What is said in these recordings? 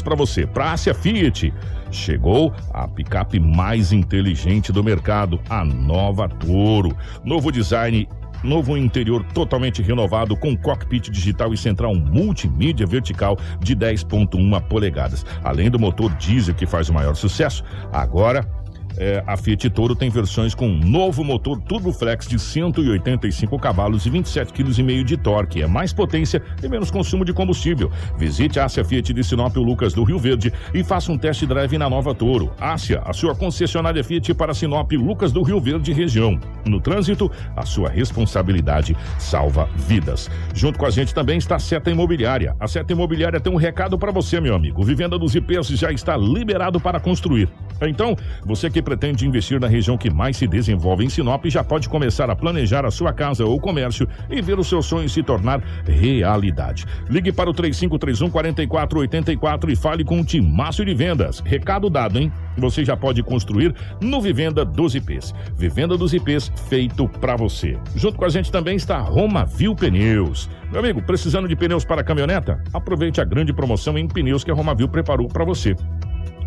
para você. Para Ásia Fiat, chegou a picape mais inteligente do mercado, a nova Toro. Novo design novo interior totalmente renovado com cockpit digital e central multimídia vertical de 10.1 polegadas. Além do motor diesel que faz o maior sucesso, agora é, a Fiat Toro tem versões com um novo motor Turboflex de 185 cavalos e 27,5 kg de torque. É mais potência e menos consumo de combustível. Visite a Ásia Fiat de Sinop Lucas do Rio Verde e faça um test drive na nova Toro. Ásia, a sua concessionária Fiat para Sinop Lucas do Rio Verde região. No trânsito, a sua responsabilidade salva vidas. Junto com a gente também está a Seta Imobiliária. A Seta Imobiliária tem um recado para você, meu amigo. Vivenda dos IPs já está liberado para construir. Então, você que pretende investir na região que mais se desenvolve em Sinop já pode começar a planejar a sua casa ou comércio e ver o seu sonho se tornar realidade. Ligue para o 3531 4484 e fale com o Timácio de Vendas. Recado dado, hein? Você já pode construir no Vivenda dos IPs. Vivenda dos IPs feito para você. Junto com a gente também está Roma Viu Pneus. Meu amigo, precisando de pneus para caminhoneta? Aproveite a grande promoção em pneus que a Roma Viu preparou para você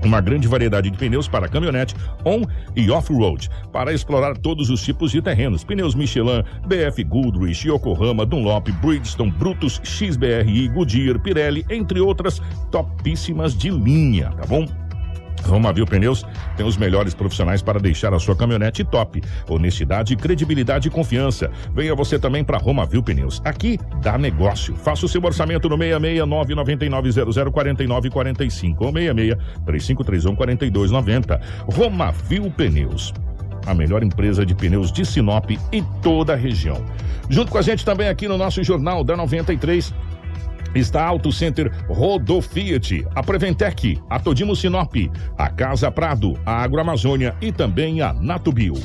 uma grande variedade de pneus para caminhonete on e off-road, para explorar todos os tipos de terrenos. Pneus Michelin, BF Goodrich, Yokohama, Dunlop, Bridgestone, Brutus, XBRI, Goodyear, Pirelli, entre outras topíssimas de linha, tá bom? Romavil Pneus tem os melhores profissionais para deixar a sua caminhonete top. Honestidade, credibilidade e confiança. Venha você também para Romavil Pneus. Aqui dá negócio. Faça o seu orçamento no 66999004945 ou 66 3531 4290. Romavil Pneus a melhor empresa de pneus de Sinop e toda a região. Junto com a gente também aqui no nosso Jornal da 93, está Auto Center Rodo Fiat, a Preventec, a Todimo Sinop, a Casa Prado, a Agroamazônia e também a Natubio.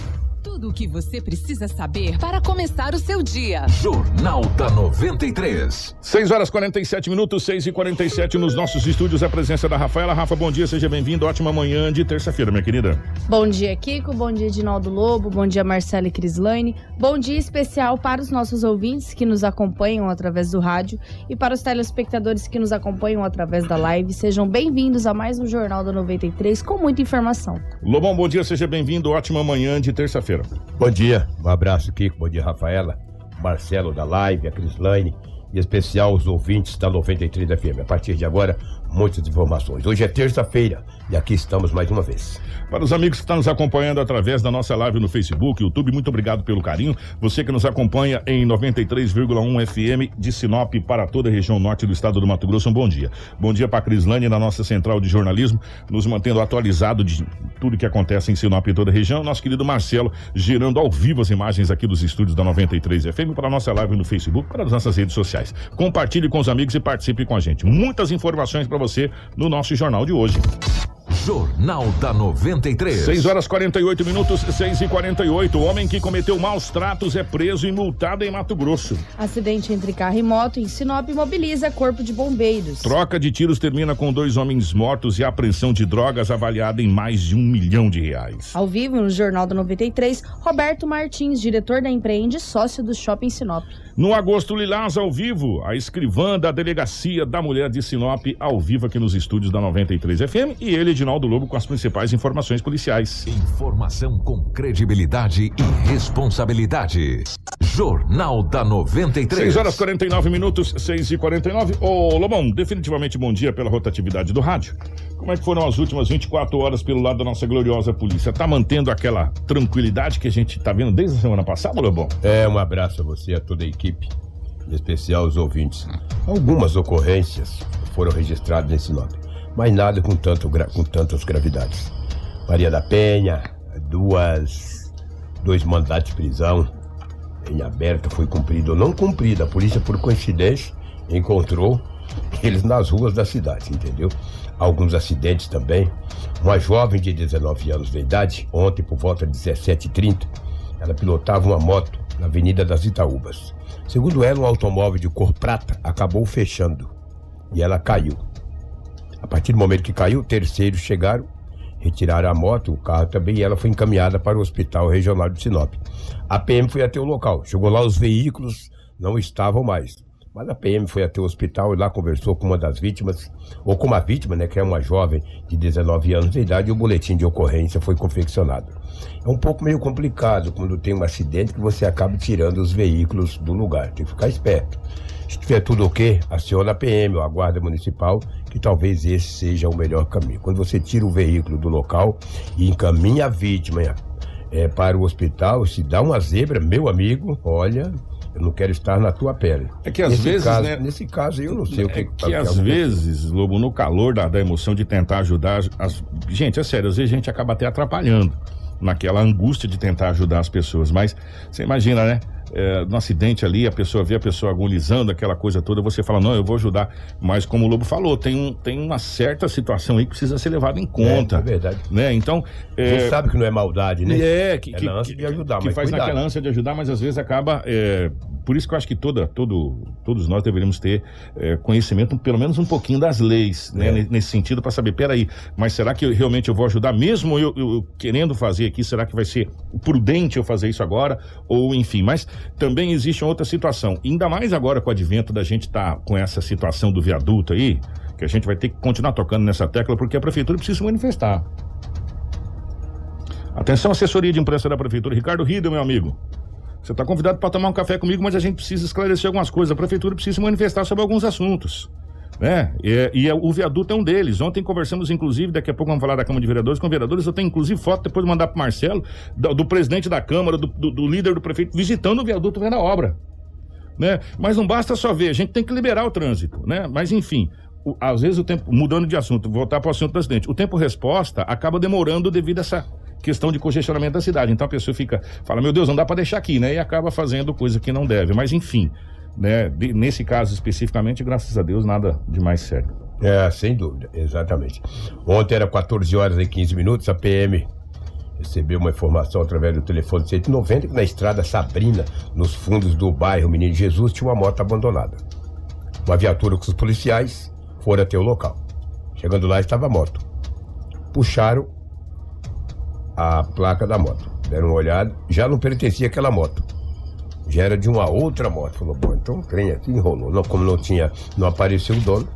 Tudo o que você precisa saber para começar o seu dia. Jornal da 93. 6 horas 47 minutos, 6 e 47 nos nossos estúdios. A presença da Rafaela. Rafa, bom dia, seja bem-vindo. Ótima manhã de terça-feira, minha querida. Bom dia, Kiko. Bom dia, Dinaldo Lobo. Bom dia, Marcela e Crislaine. Bom dia especial para os nossos ouvintes que nos acompanham através do rádio e para os telespectadores que nos acompanham através da live. Sejam bem-vindos a mais um Jornal da 93 com muita informação. Lobão, bom dia, seja bem-vindo. Ótima manhã de terça-feira feira Bom dia, um abraço, Kiko. Bom dia, Rafaela, Marcelo da Live, a Crislaine em especial os ouvintes da 93 FM. A partir de agora, muitas informações. Hoje é terça-feira e aqui estamos mais uma vez. Para os amigos que estão nos acompanhando através da nossa live no Facebook, YouTube, muito obrigado pelo carinho. Você que nos acompanha em 93,1 FM de Sinop para toda a região norte do estado do Mato Grosso, um bom dia. Bom dia para a Crislane na nossa central de jornalismo, nos mantendo atualizado de tudo que acontece em Sinop e toda a região. Nosso querido Marcelo, gerando ao vivo as imagens aqui dos estúdios da 93 FM para a nossa live no Facebook, para as nossas redes sociais. Compartilhe com os amigos e participe com a gente. Muitas informações para você no nosso jornal de hoje. Jornal da 93. 6 horas 48 minutos, 6 e 48. O homem que cometeu maus tratos é preso e multado em Mato Grosso. Acidente entre carro e moto em Sinop mobiliza corpo de bombeiros. Troca de tiros termina com dois homens mortos e apreensão de drogas avaliada em mais de um milhão de reais. Ao vivo no Jornal da 93, Roberto Martins, diretor da Empreende, sócio do Shopping Sinop. No Agosto Lilás, ao vivo, a escrivã da Delegacia da Mulher de Sinop, ao vivo aqui nos estúdios da 93 FM, e ele, Edinaldo Lobo, com as principais informações policiais. Informação com credibilidade e responsabilidade. Jornal da 93. 6 horas 49 minutos, 6 e 49. Ô, Lobão, definitivamente bom dia pela rotatividade do rádio. Como é que foram as últimas 24 horas pelo lado da nossa gloriosa polícia? Tá mantendo aquela tranquilidade que a gente tá vendo desde a semana passada, Lobão? É, um abraço a você, a toda a equipe equipe, em especial os ouvintes. Algumas ocorrências foram registradas em Sinop, mas nada com, tanto, com tantas gravidades. Maria da Penha, duas, dois mandatos de prisão em aberto foi cumprido ou não cumprido. A polícia, por coincidência, encontrou eles nas ruas da cidade, entendeu? Alguns acidentes também. Uma jovem de 19 anos de idade, ontem por volta de 17h30, ela pilotava uma moto na Avenida das Itaúbas. Segundo ela, um automóvel de cor prata acabou fechando e ela caiu. A partir do momento que caiu, terceiros chegaram, retiraram a moto, o carro também, e ela foi encaminhada para o Hospital Regional de Sinop. A PM foi até o local. Chegou lá, os veículos não estavam mais. Mas a PM foi até o hospital e lá conversou com uma das vítimas, ou com uma vítima, né, que é uma jovem de 19 anos de idade, e o boletim de ocorrência foi confeccionado. É um pouco meio complicado quando tem um acidente que você acaba tirando os veículos do lugar. Tem que ficar esperto. Se tiver tudo ok, aciona a PM ou a Guarda Municipal, que talvez esse seja o melhor caminho. Quando você tira o veículo do local e encaminha a vítima é, para o hospital, se dá uma zebra, meu amigo, olha, eu não quero estar na tua pele. É que às nesse vezes, caso, né? Nesse caso, eu não sei É o que que às vezes, Lobo, no calor da, da emoção de tentar ajudar. As... Gente, é sério, às vezes a gente acaba até atrapalhando naquela angústia de tentar ajudar as pessoas. Mas você imagina, né? É, no acidente ali, a pessoa vê a pessoa agonizando, aquela coisa toda, você fala, não, eu vou ajudar. Mas como o Lobo falou, tem, um, tem uma certa situação aí que precisa ser levada em conta. É, é verdade. Né? Então. A gente sabe que não é maldade, né? É, que, É que, ânsia de ajudar, que mas faz cuidado. naquela ânsia de ajudar, mas às vezes acaba. é, por isso que eu acho que toda, todo, todos nós deveríamos ter é, conhecimento, pelo menos um pouquinho das leis, né? É. ne- Nesse sentido, para saber, peraí, mas será que eu, realmente eu vou ajudar? Mesmo eu, eu- eu querendo fazer aqui, será que vai ser prudente eu fazer isso agora? Ou enfim, mas também existe outra situação. Ainda mais agora com o advento da gente estar com essa situação do viaduto aí, que a gente vai ter que continuar tocando nessa tecla, porque a prefeitura precisa se manifestar. Atenção, assessoria de imprensa da prefeitura. Ricardo Riedel, meu amigo. Você está convidado para tomar um café comigo, mas a gente precisa esclarecer algumas coisas. A prefeitura precisa se manifestar sobre alguns assuntos. Né? E, e é- o viaduto é um deles. Ontem conversamos, inclusive, daqui a pouco vamos falar da Câmara de Vereadores com vereadores. Eu tenho, inclusive, foto depois de mandar para Marcelo, do, do presidente da Câmara, do, do- do líder do prefeito, visitando o viaduto vendo a obra. Né? Mas não basta só ver, a gente tem que liberar o trânsito, né? Mas enfim, o- às vezes o tempo, mudando de assunto, voltar para o assunto do acidente, o tempo resposta acaba demorando devido a essa questão de congestionamento da cidade. Então a pessoa fica, fala, meu Deus, não dá para deixar aqui, né? E acaba fazendo coisa que não deve. Mas enfim, né? De- nesse caso especificamente, graças a Deus, nada de mais sério. É, sem dúvida, exatamente. Ontem era 14 horas e 15 minutos, a PM recebeu uma informação através do telefone 190 que na estrada Sabrina, nos fundos do bairro Menino Jesus, tinha uma moto abandonada. Uma viatura com os policiais foram até o local. Chegando lá estava a moto. Puxaram a placa da moto. Deram uma olhada, já não pertencia àquela moto. Já era de uma outra moto. Falou, bom, então o trem aqui enrolou. Não, como não tinha, não apareceu o dono,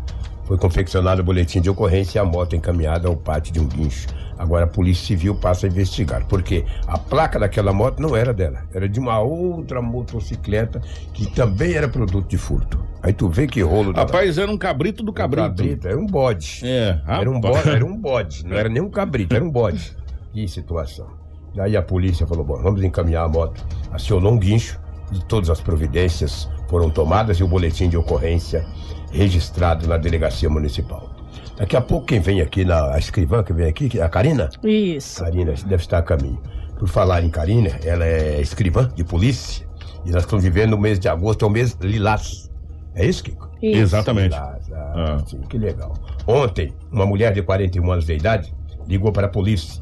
foi confeccionado o boletim de ocorrência e a moto encaminhada ao pátio de um guincho. Agora a Polícia Civil passa a investigar, porque a placa daquela moto não era dela, era de uma outra motocicleta que também era produto de furto. Aí tu vê que rolo Rapaz, era um cabrito do cabrito. era um bode. É, Era um, bode, era um bode, não era nem um cabrito, era um bode. Que situação. Daí a polícia falou: bom, vamos encaminhar a moto. Acionou um guincho e todas as providências foram tomadas e o boletim de ocorrência registrado na delegacia municipal. Daqui a pouco quem vem aqui, na, a escrivã que vem aqui, é a Karina, Isso. Karina deve estar a caminho. Por falar em Karina, ela é escrivã de polícia e nós estamos vivendo o mês de agosto, é o mês lilás. É isso, Kiko? Isso. Exatamente. Lilás, ah, Ah. sim, que legal. Ontem, uma mulher de 41 anos de idade ligou para a polícia.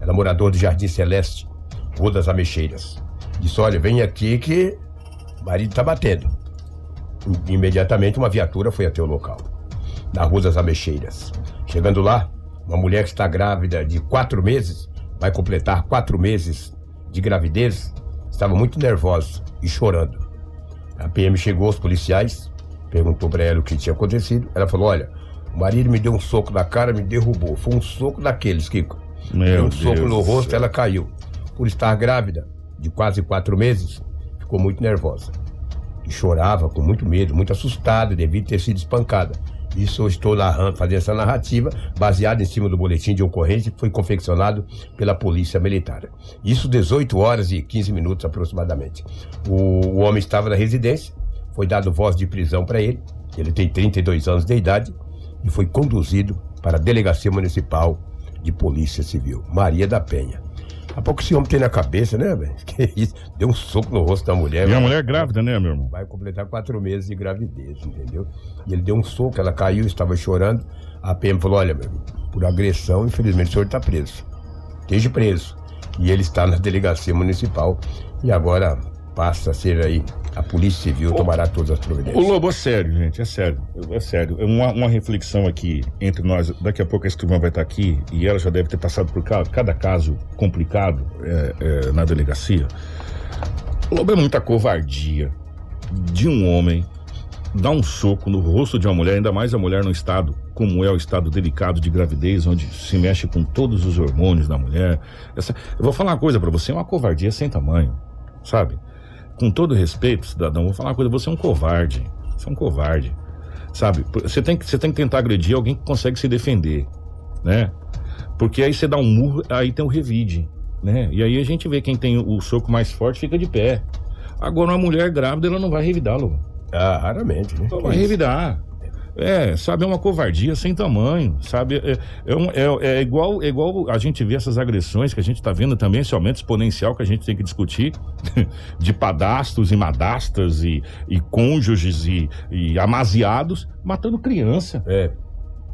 Ela é moradora do Jardim Celeste, Rua das Ameixeiras. Disse: Olha, vem aqui que o marido está batendo. Im- Imediatamente, uma viatura foi até o local, na Rua das Ameixeiras. Chegando lá, uma mulher que está grávida de quatro meses, vai completar quatro meses de gravidez, estava muito nervosa e chorando. A PM chegou, os policiais, perguntou para ela o que tinha acontecido. Ela falou: Olha, o marido me deu um soco na cara, me derrubou. Foi um soco daqueles, Kiko. Meu um Deus soco no rosto, ela caiu. Por estar grávida de quase quatro meses, ficou muito nervosa. E chorava com muito medo, muito assustada devido ter sido espancada. Isso eu estou narrando, fazendo essa narrativa baseada em cima do boletim de ocorrência que foi confeccionado pela Polícia Militar. Isso 18 horas e 15 minutos aproximadamente. O, o homem estava na residência, foi dado voz de prisão para ele, ele tem 32 anos de idade, e foi conduzido para a Delegacia Municipal de Polícia Civil, Maria da Penha. Há pouco esse homem tem na cabeça, né, velho? Que isso? Deu um soco no rosto da mulher. E a mulher grávida, né, meu irmão? Vai completar quatro meses de gravidez, entendeu? E ele deu um soco, ela caiu, estava chorando. A PM falou: Olha, meu irmão, por agressão, infelizmente o senhor está preso. Esteja preso. E ele está na delegacia municipal. E agora passa a ser aí. A Polícia Civil tomará todas as O providências. Lobo, é sério, gente, é sério. É sério. É uma, uma reflexão aqui entre nós. Daqui a pouco a escrivã vai estar aqui e ela já deve ter passado por ca- cada caso complicado é, é, na delegacia. O Lobo é muita covardia de um homem dar um soco no rosto de uma mulher, ainda mais a mulher no estado como é o estado delicado de gravidez, onde se mexe com todos os hormônios da mulher. Essa, eu vou falar uma coisa para você, é uma covardia sem tamanho, sabe? Com todo respeito, cidadão, vou falar uma coisa, você é um covarde. Você é um covarde. Sabe? Você tem que, você tem que tentar agredir alguém que consegue se defender, né? Porque aí você dá um murro, aí tem o revide, né? E aí a gente vê quem tem o soco mais forte fica de pé. Agora uma mulher grávida, ela não vai revidá-lo. Ah, raramente, né? Não vai revidar. É, sabe, é uma covardia sem tamanho, sabe? É, é, é, é, igual, é igual a gente vê essas agressões que a gente está vendo também, esse aumento exponencial que a gente tem que discutir, de padastros e madastas e, e cônjuges e, e amaziados matando criança. É.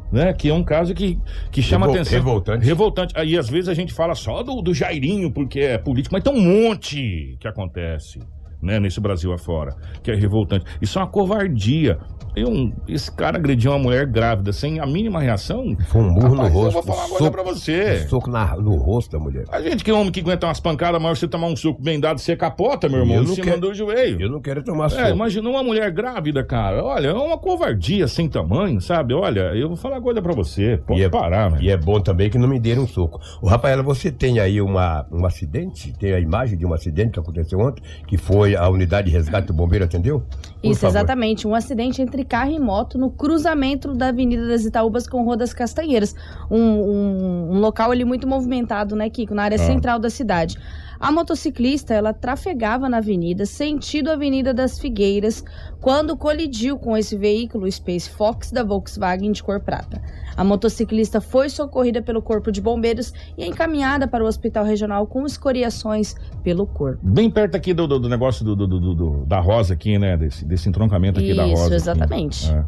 Né? Que é um caso que, que chama Revol- atenção. revoltante. Revoltante. Aí às vezes a gente fala só do, do Jairinho porque é político, mas tem um monte que acontece. Né, nesse Brasil afora, que é revoltante. Isso é uma covardia. Eu, esse cara agrediu uma mulher grávida sem a mínima reação. Foi um Rapaz, no eu rosto. vou falar uma um coisa soco- pra você. um soco na- no rosto da mulher. A gente que é homem que aguenta umas pancadas, mas você tomar um soco bem dado, você capota, meu irmão, Eu em não cima quero- do joelho. Eu não quero tomar É, soco. imagina uma mulher grávida, cara. Olha, é uma covardia sem tamanho, sabe? Olha, eu vou falar uma coisa pra você. Pode E é- parar, né? E é bom também que não me deram um soco. O Rafaela, você tem aí uma, um acidente? Tem a imagem de um acidente que aconteceu ontem, que foi a unidade de resgate do bombeiro atendeu? Por Isso, favor. exatamente. Um acidente entre carro e moto no cruzamento da Avenida das Itaúbas com Rua das Castanheiras. Um, um- um local ali muito movimentado, né, Kiko? Na área Ah. central da cidade. A motociclista, ela trafegava na avenida, sentido Avenida das Figueiras, quando colidiu com esse veículo, o Space Fox da Volkswagen de cor prata. A motociclista foi socorrida pelo Corpo de Bombeiros e encaminhada para o Hospital Regional com escoriações pelo corpo. Bem perto aqui do, do- do negócio do, do- da rosa aqui, né? Desse, desse entroncamento aqui da Isso, rosa. aqui. exatamente. É.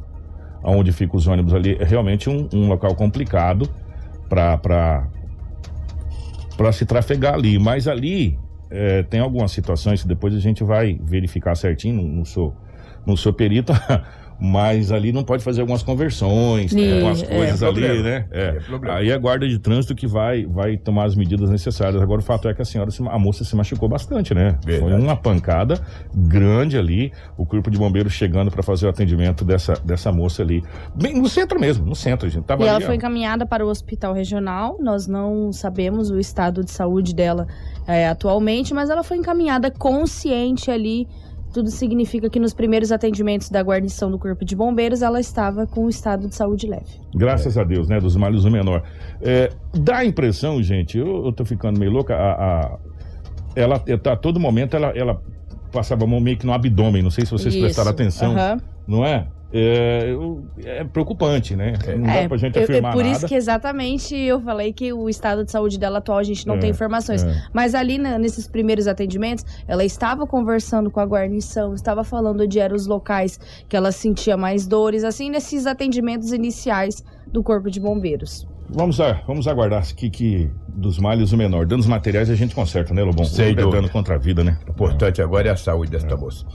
Onde ficam os ônibus ali. É realmente um, um local complicado pra, pra se trafegar ali. Mas ali é, tem algumas situações que depois a gente vai verificar certinho. Não, não sou, não sou perito. Mas ali não pode fazer algumas conversões, tem Ih, algumas é. coisas É ali, problema. né? É. É problema. Aí é a guarda de trânsito que vai, vai tomar as medidas necessárias. Agora o fato é que a senhora, se- a moça se machucou bastante, né? Foi Verdade. uma pancada grande ali. O corpo de bombeiros chegando para fazer o atendimento dessa, dessa moça ali. Bem no centro mesmo, no centro, gente. Tava E ela ali, ó. foi encaminhada para o hospital regional. Nós não sabemos o estado de saúde dela é, atualmente, mas ela foi encaminhada consciente ali. Tudo significa que nos primeiros atendimentos da guarnição do Corpo de Bombeiros ela estava com o estado de saúde leve. Graças a Deus, né? Dos males o menor. É, dá a impressão, gente, eu, eu tô ficando meio louca. A, a- ela tá, a todo momento ela, ela passava a mão meio que no abdômen. Não sei se vocês Isso, prestaram atenção, aham. não é? É, eu- é preocupante, né? Não dá pra gente eu- eu- afirmar por nada. isso que exatamente eu falei que o estado de saúde dela atual a gente não É, tem informações. é. Mas ali né, nesses primeiros atendimentos, ela estava conversando com a guarnição, estava falando onde eram os locais que ela sentia mais dores, assim, nesses atendimentos iniciais do Corpo de Bombeiros. Vamos, a, vamos aguardar que, que dos males o menor. Danos materiais a gente conserta, né, Lobão? Tudo é dano contra a vida, né? O importante agora é a saúde desta moça.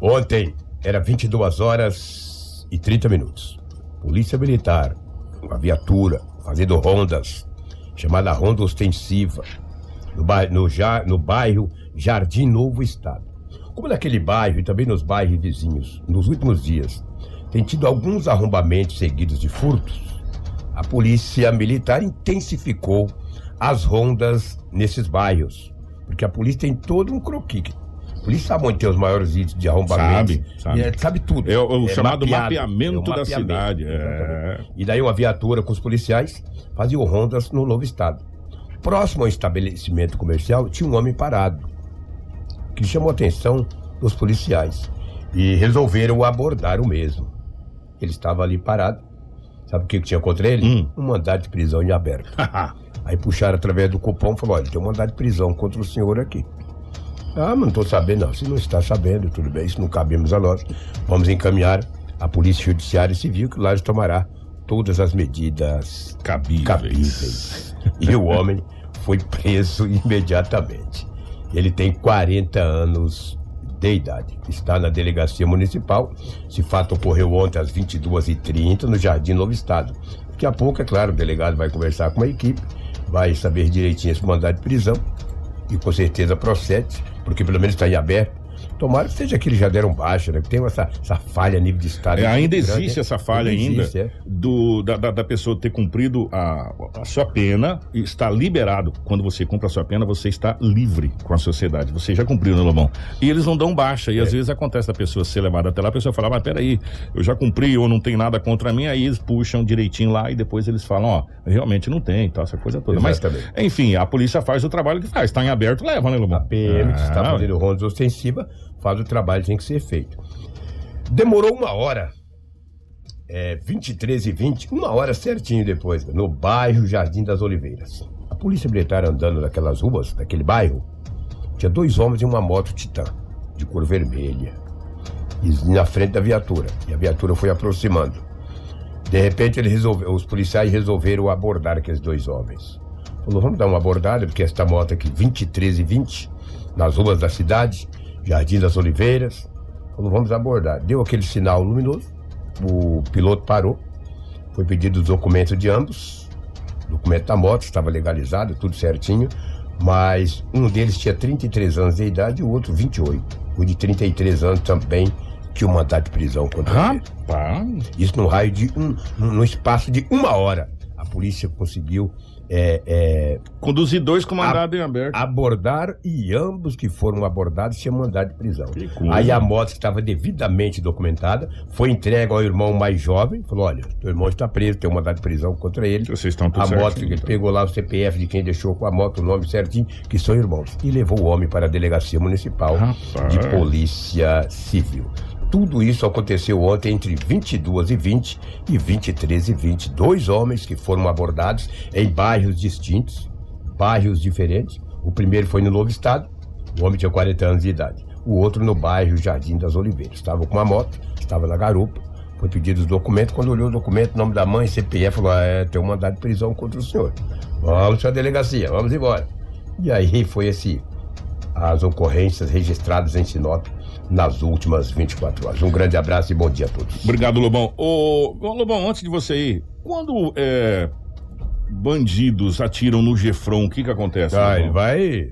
Ontem, era 22 horas e 30 minutos. Polícia Militar, uma viatura, fazendo rondas, chamada Ronda Ostensiva, no, bai- no ja- no bairro Jardim Novo Estado. Como naquele bairro e também nos bairros vizinhos, nos últimos dias, tem tido alguns arrombamentos seguidos de furtos, a polícia militar intensificou as rondas nesses bairros. Porque a polícia tem todo um croquis. Polícia sabe onde tem os maiores índices de arrombamento. Sabe, sabe. E é- sabe tudo. É o, o chamado mapeado, mapeamento, é o da mapeamento, cidade. É. E daí uma viatura com os policiais faziam rondas no novo estado. Próximo ao estabelecimento comercial tinha um homem parado, que chamou a atenção dos policiais. E resolveram abordar o mesmo. Ele estava ali parado. Sabe o que que tinha contra ele? Hum. Um mandado de prisão em aberto. Aí puxaram através do cupom e falaram: olha, tem um mandado de prisão contra o senhor aqui. Ah, mas não estou sabendo, não. Se não está sabendo, tudo bem, isso não cabemos a nós. Vamos encaminhar a Polícia Judiciária Civil, que lá tomará todas as medidas Cabíveis. cabíveis. E o homem foi preso imediatamente. Ele tem 40 anos de idade. Está na delegacia municipal. Esse fato ocorreu ontem às 22h30 no Jardim Novo Estado. Daqui a pouco, é claro, o delegado vai conversar com a equipe, vai saber direitinho esse mandado de prisão e com certeza procede, porque pelo menos está em aberto. Tomara que seja que eles já deram baixa, né? Que tem essa, essa falha a nível de Estado. É, ainda grande, existe né? essa falha Ainda existe, é. do, da, da, da pessoa ter cumprido a, a sua pena e está liberado. Quando você cumpre a sua pena, você está livre com a sociedade. Você já cumpriu, né, Lobão? E eles não dão baixa. E É. às vezes acontece da pessoa ser levada até lá, a pessoa fala, mas peraí, eu já cumpri ou não tem nada contra mim, aí eles puxam direitinho lá e depois eles falam, ó, realmente não tem, tá, essa coisa toda. Exatamente. Mas, enfim, a polícia faz o trabalho que faz. Está em aberto, leva, né, Lobão? A PM que está Ah, fazendo rondas ostensiva faz o trabalho que tem que ser feito. Demorou uma hora. É, 23 e 20, uma hora certinho depois, no bairro Jardim das Oliveiras. A polícia militar andando naquelas ruas, daquele bairro, tinha dois homens em uma moto Titã, de cor vermelha, e na frente da viatura. E a viatura foi aproximando. De repente, ele resolveu, os policiais resolveram abordar aqueles dois homens. Falou, vamos dar uma abordada, porque esta moto aqui, 23 e 20, nas ruas da cidade, Jardim das Oliveiras. Falou, vamos abordar. Deu aquele sinal luminoso, o piloto parou, foi pedido os documentos de ambos, documento da moto, estava legalizado, tudo certinho, mas um deles tinha 33 anos de idade e o outro 28. O de 33 anos também tinha um mandado de prisão contra ele. Rapaz. Isso no raio de um, no espaço de uma hora. A polícia conseguiu é, é, Conduzir dois com mandado em aberto. abordar e ambos que foram abordados tinham mandado de prisão. Aí a moto que estava devidamente documentada foi entregue ao irmão mais jovem. Falou: olha, teu irmão está preso, tem um mandado de prisão contra ele. Vocês estão tudo A moto, certinho, ele então. pegou lá o CPF de quem deixou com a moto, o nome certinho, que são irmãos. E levou o homem para a delegacia municipal Rapaz. de polícia civil. Tudo isso aconteceu ontem entre 22 e 20 e 23 e 20. Dois homens que foram abordados em bairros distintos, bairros diferentes. O primeiro foi no Novo Estado, o homem tinha 40 anos de idade. O outro no bairro Jardim das Oliveiras. Estava com uma moto, estava na garupa, foi pedido os documentos. Quando olhou o documento, nome da mãe, CPF, falou: ah, é, tem um mandado de prisão contra o senhor. Vamos para a delegacia, vamos embora. E aí foi esse as ocorrências registradas em Sinop nas últimas 24 horas. Um grande abraço e bom dia a todos. Obrigado, Lobão. Ô, Lobão, antes de você ir, quando é, bandidos atiram no Gefron, o que que acontece? Ah, ele vai.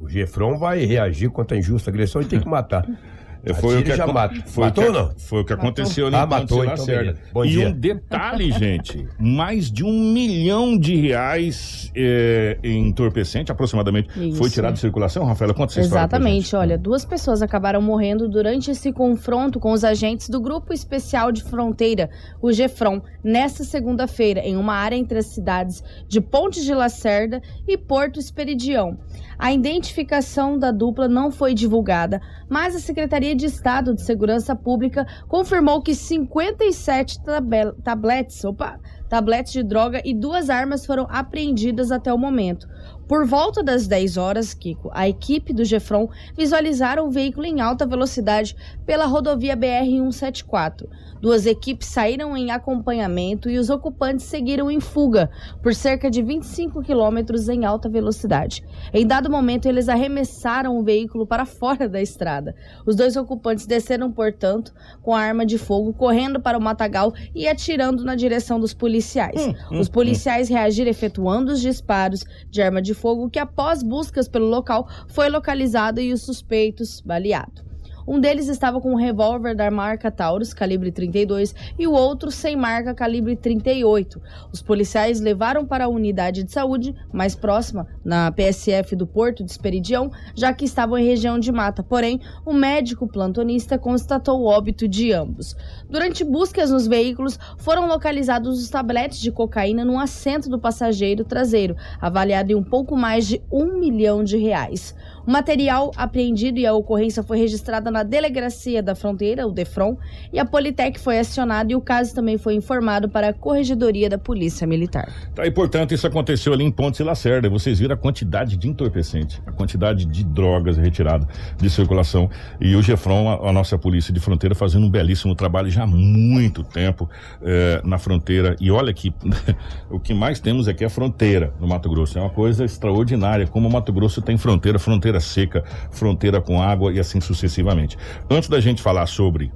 O Gefron vai reagir contra a injusta agressão e tem que matar. Foi o que já mata. Foi Matou o ou que, não? Foi o que aconteceu ali Ah, em Ponte matou, de então Lacerda. Bom e dia. um detalhe, gente: mais de um milhão de reais é, em entorpecente, aproximadamente, Isso. foi tirado de circulação. Rafaela, conta essa história pra Exatamente, olha, duas pessoas acabaram morrendo durante esse confronto com os agentes do Grupo Especial de Fronteira, o GEFRON, nesta segunda-feira, em uma área entre as cidades de Ponte de Lacerda e Porto Esperidião. A identificação da dupla não foi divulgada, mas a Secretaria de Estado de Segurança Pública confirmou que 57 tabe- tabletes, opa, tabletes de droga e duas armas foram apreendidas até o momento. Por volta das 10 horas, Kiko, a equipe do Gefron visualizaram o veículo em alta velocidade pela rodovia BR-174. Duas equipes saíram em acompanhamento e os ocupantes seguiram em fuga por cerca de 25 quilômetros em alta velocidade. Em dado momento, eles arremessaram o veículo para fora da estrada. Os dois ocupantes desceram, portanto, com a arma de fogo, correndo para o matagal e atirando na direção dos policiais. Os policiais reagiram efetuando os disparos de arma de fogo, que após buscas pelo local foi localizado e os suspeitos baleado. Um deles estava com um revólver da marca Taurus, calibre 32, e o outro sem marca, calibre 38. Os policiais levaram para a unidade de saúde mais próxima, na PSF do Porto de Esperidião, já que estavam em região de mata. Porém, o médico plantonista constatou o óbito de ambos. Durante buscas nos veículos, foram localizados os tabletes de cocaína no assento do passageiro traseiro, avaliado em um pouco mais de um milhão de reais. O material apreendido e a ocorrência foi registrada na Delegacia da Fronteira, o DEFRON, e a Politec foi acionada e o caso também foi informado para a Corregedoria da Polícia Militar. Tá, e portanto, isso aconteceu ali em Pontes e Lacerda. Vocês viram a quantidade de entorpecente, a quantidade de drogas retiradas de circulação. E o Gefron, a, a nossa polícia de fronteira, fazendo um belíssimo trabalho já há muito tempo eh, na fronteira. E olha que o que mais temos aqui é a fronteira no Mato Grosso. É uma coisa extraordinária, como o Mato Grosso tem fronteira, fronteira seca, fronteira com água e assim sucessivamente. Antes da gente falar sobre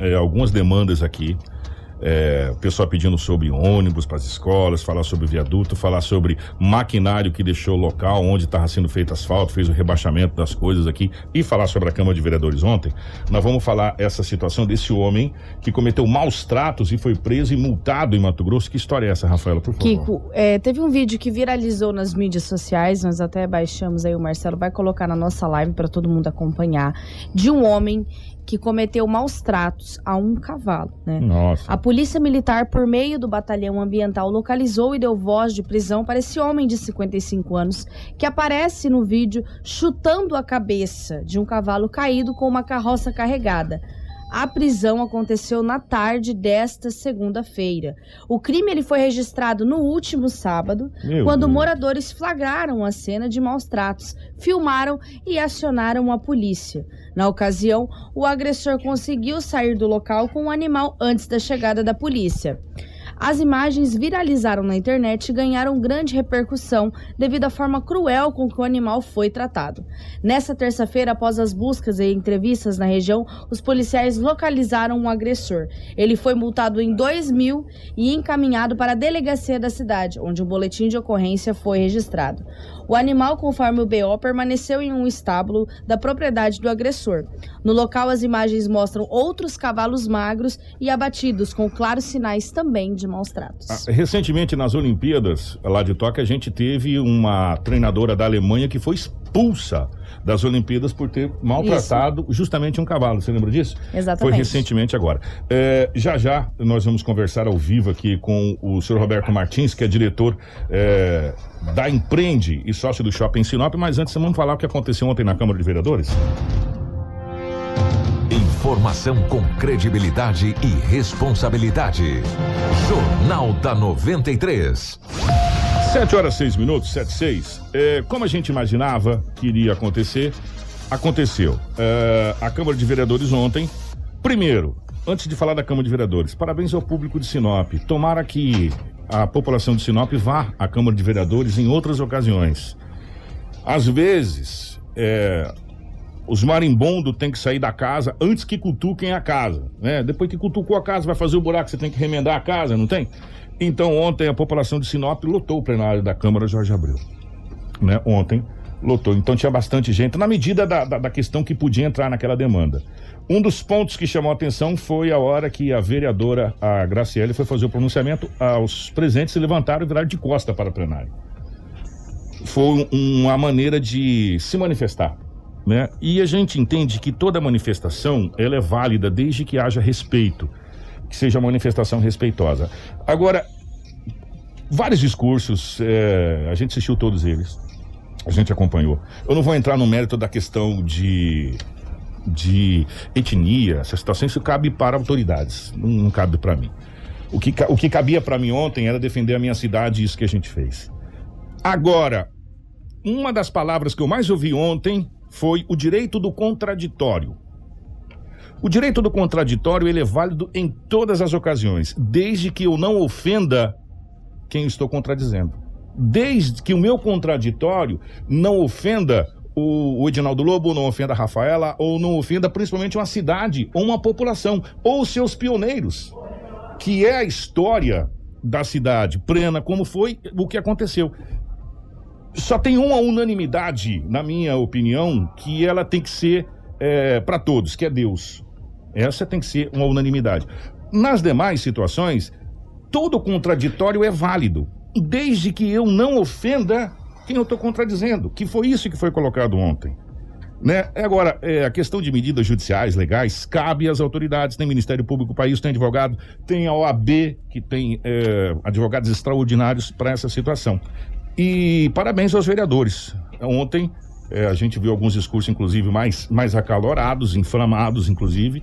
eh, algumas demandas aqui, é, o pessoal pedindo sobre ônibus para as escolas, falar sobre viaduto, falar sobre maquinário que deixou o local onde estava sendo feito asfalto, fez o rebaixamento das coisas aqui e falar sobre a Câmara de Vereadores ontem. Nós vamos falar essa situação desse homem que cometeu maus tratos e foi preso e multado em Mato Grosso. Que história é essa, Rafaela, por favor? Kiko, é, teve um vídeo que viralizou nas mídias sociais, nós até baixamos aí, o Marcelo vai colocar na nossa live para todo mundo acompanhar, de um homem que cometeu maus tratos a um cavalo, né? Nossa. A polícia militar, por meio do batalhão ambiental, localizou e deu voz de prisão para esse homem de 55 anos que aparece no vídeo chutando a cabeça de um cavalo caído com uma carroça carregada. A prisão aconteceu na tarde desta segunda-feira. O crime ele foi registrado no último sábado, Meu quando Deus. moradores flagraram a cena de maus tratos, filmaram e acionaram a polícia. Na ocasião, o agressor conseguiu sair do local com o animal antes da chegada da polícia. As imagens viralizaram na internet e ganharam grande repercussão devido à forma cruel com que o animal foi tratado. Nessa terça-feira, após as buscas e entrevistas na região, os policiais localizaram o agressor. Ele foi multado em 2 mil e encaminhado para a delegacia da cidade, onde um boletim de ocorrência foi registrado. O animal, conforme o BO, permaneceu em um estábulo da propriedade do agressor. No local, as imagens mostram outros cavalos magros e abatidos, com claros sinais também de maus tratos. Ah, Recentemente, nas Olimpíadas lá de Tóquio, a gente teve uma treinadora da Alemanha que foi das Olimpíadas por ter maltratado justamente um cavalo. Você lembra disso? Exatamente. Foi recentemente agora. É, já já nós vamos conversar ao vivo aqui com o senhor Roberto Martins, que é diretor é, da Empreende e sócio do Shopping Sinop, mas antes vamos falar o que aconteceu ontem na Câmara de Vereadores. Informação com credibilidade e responsabilidade. Jornal da 93. 7 horas 6 minutos, 7 6. É, como a gente imaginava que iria acontecer, aconteceu. É, a Câmara de Vereadores ontem, primeiro, antes de falar da Câmara de Vereadores, parabéns ao público de Sinop. Tomara que a população de Sinop vá à Câmara de Vereadores em outras ocasiões. Às vezes, é, os marimbondos têm que sair da casa antes que cutuquem a casa, né? Depois que cutucou a casa, vai fazer o buraco, você tem que remendar a casa, não tem? Então, ontem a população de Sinop lotou o plenário da Câmara Jorge Abreu, né? Ontem lotou. Então tinha bastante gente, na medida da, da, da questão que podia entrar naquela demanda. Um dos pontos que chamou a atenção foi a hora que a vereadora, a Graciele, foi fazer o pronunciamento, aos presentes se levantaram e viraram de costa para o plenário. Foi um- uma maneira de se manifestar né? E a gente entende que toda manifestação ela é válida desde que haja respeito, que seja uma manifestação respeitosa. Agora, vários discursos, é, a gente assistiu todos eles, a gente acompanhou. Eu não vou entrar no mérito da questão de de etnia, essa situação, isso cabe para autoridades, não, não cabe para mim. O que, o que cabia para mim ontem era defender a minha cidade e isso que a gente fez. Agora, uma das palavras que eu mais ouvi ontem foi o direito do contraditório. O direito do contraditório ele é válido em todas as ocasiões, desde que eu não ofenda quem estou contradizendo. Desde que o meu contraditório não ofenda o, o Edinaldo Lobo, não ofenda a Rafaela, ou não ofenda principalmente uma cidade, ou uma população, ou seus pioneiros, que é a história da cidade plena, como foi o que aconteceu só tem uma unanimidade, na minha opinião, que ela tem que ser para todos, que é Deus. Essa tem que ser uma unanimidade. Nas demais situações, todo contraditório é válido, desde que eu não ofenda quem eu estou contradizendo, que foi isso que foi colocado ontem. Né? Agora, é, a questão de medidas judiciais, legais, cabe às autoridades. Tem Ministério Público para isso, tem advogado, tem a OAB, que tem é, advogados extraordinários para essa situação. E parabéns aos vereadores. Ontem é, a gente viu alguns discursos, inclusive, mais, mais acalorados, inflamados, inclusive,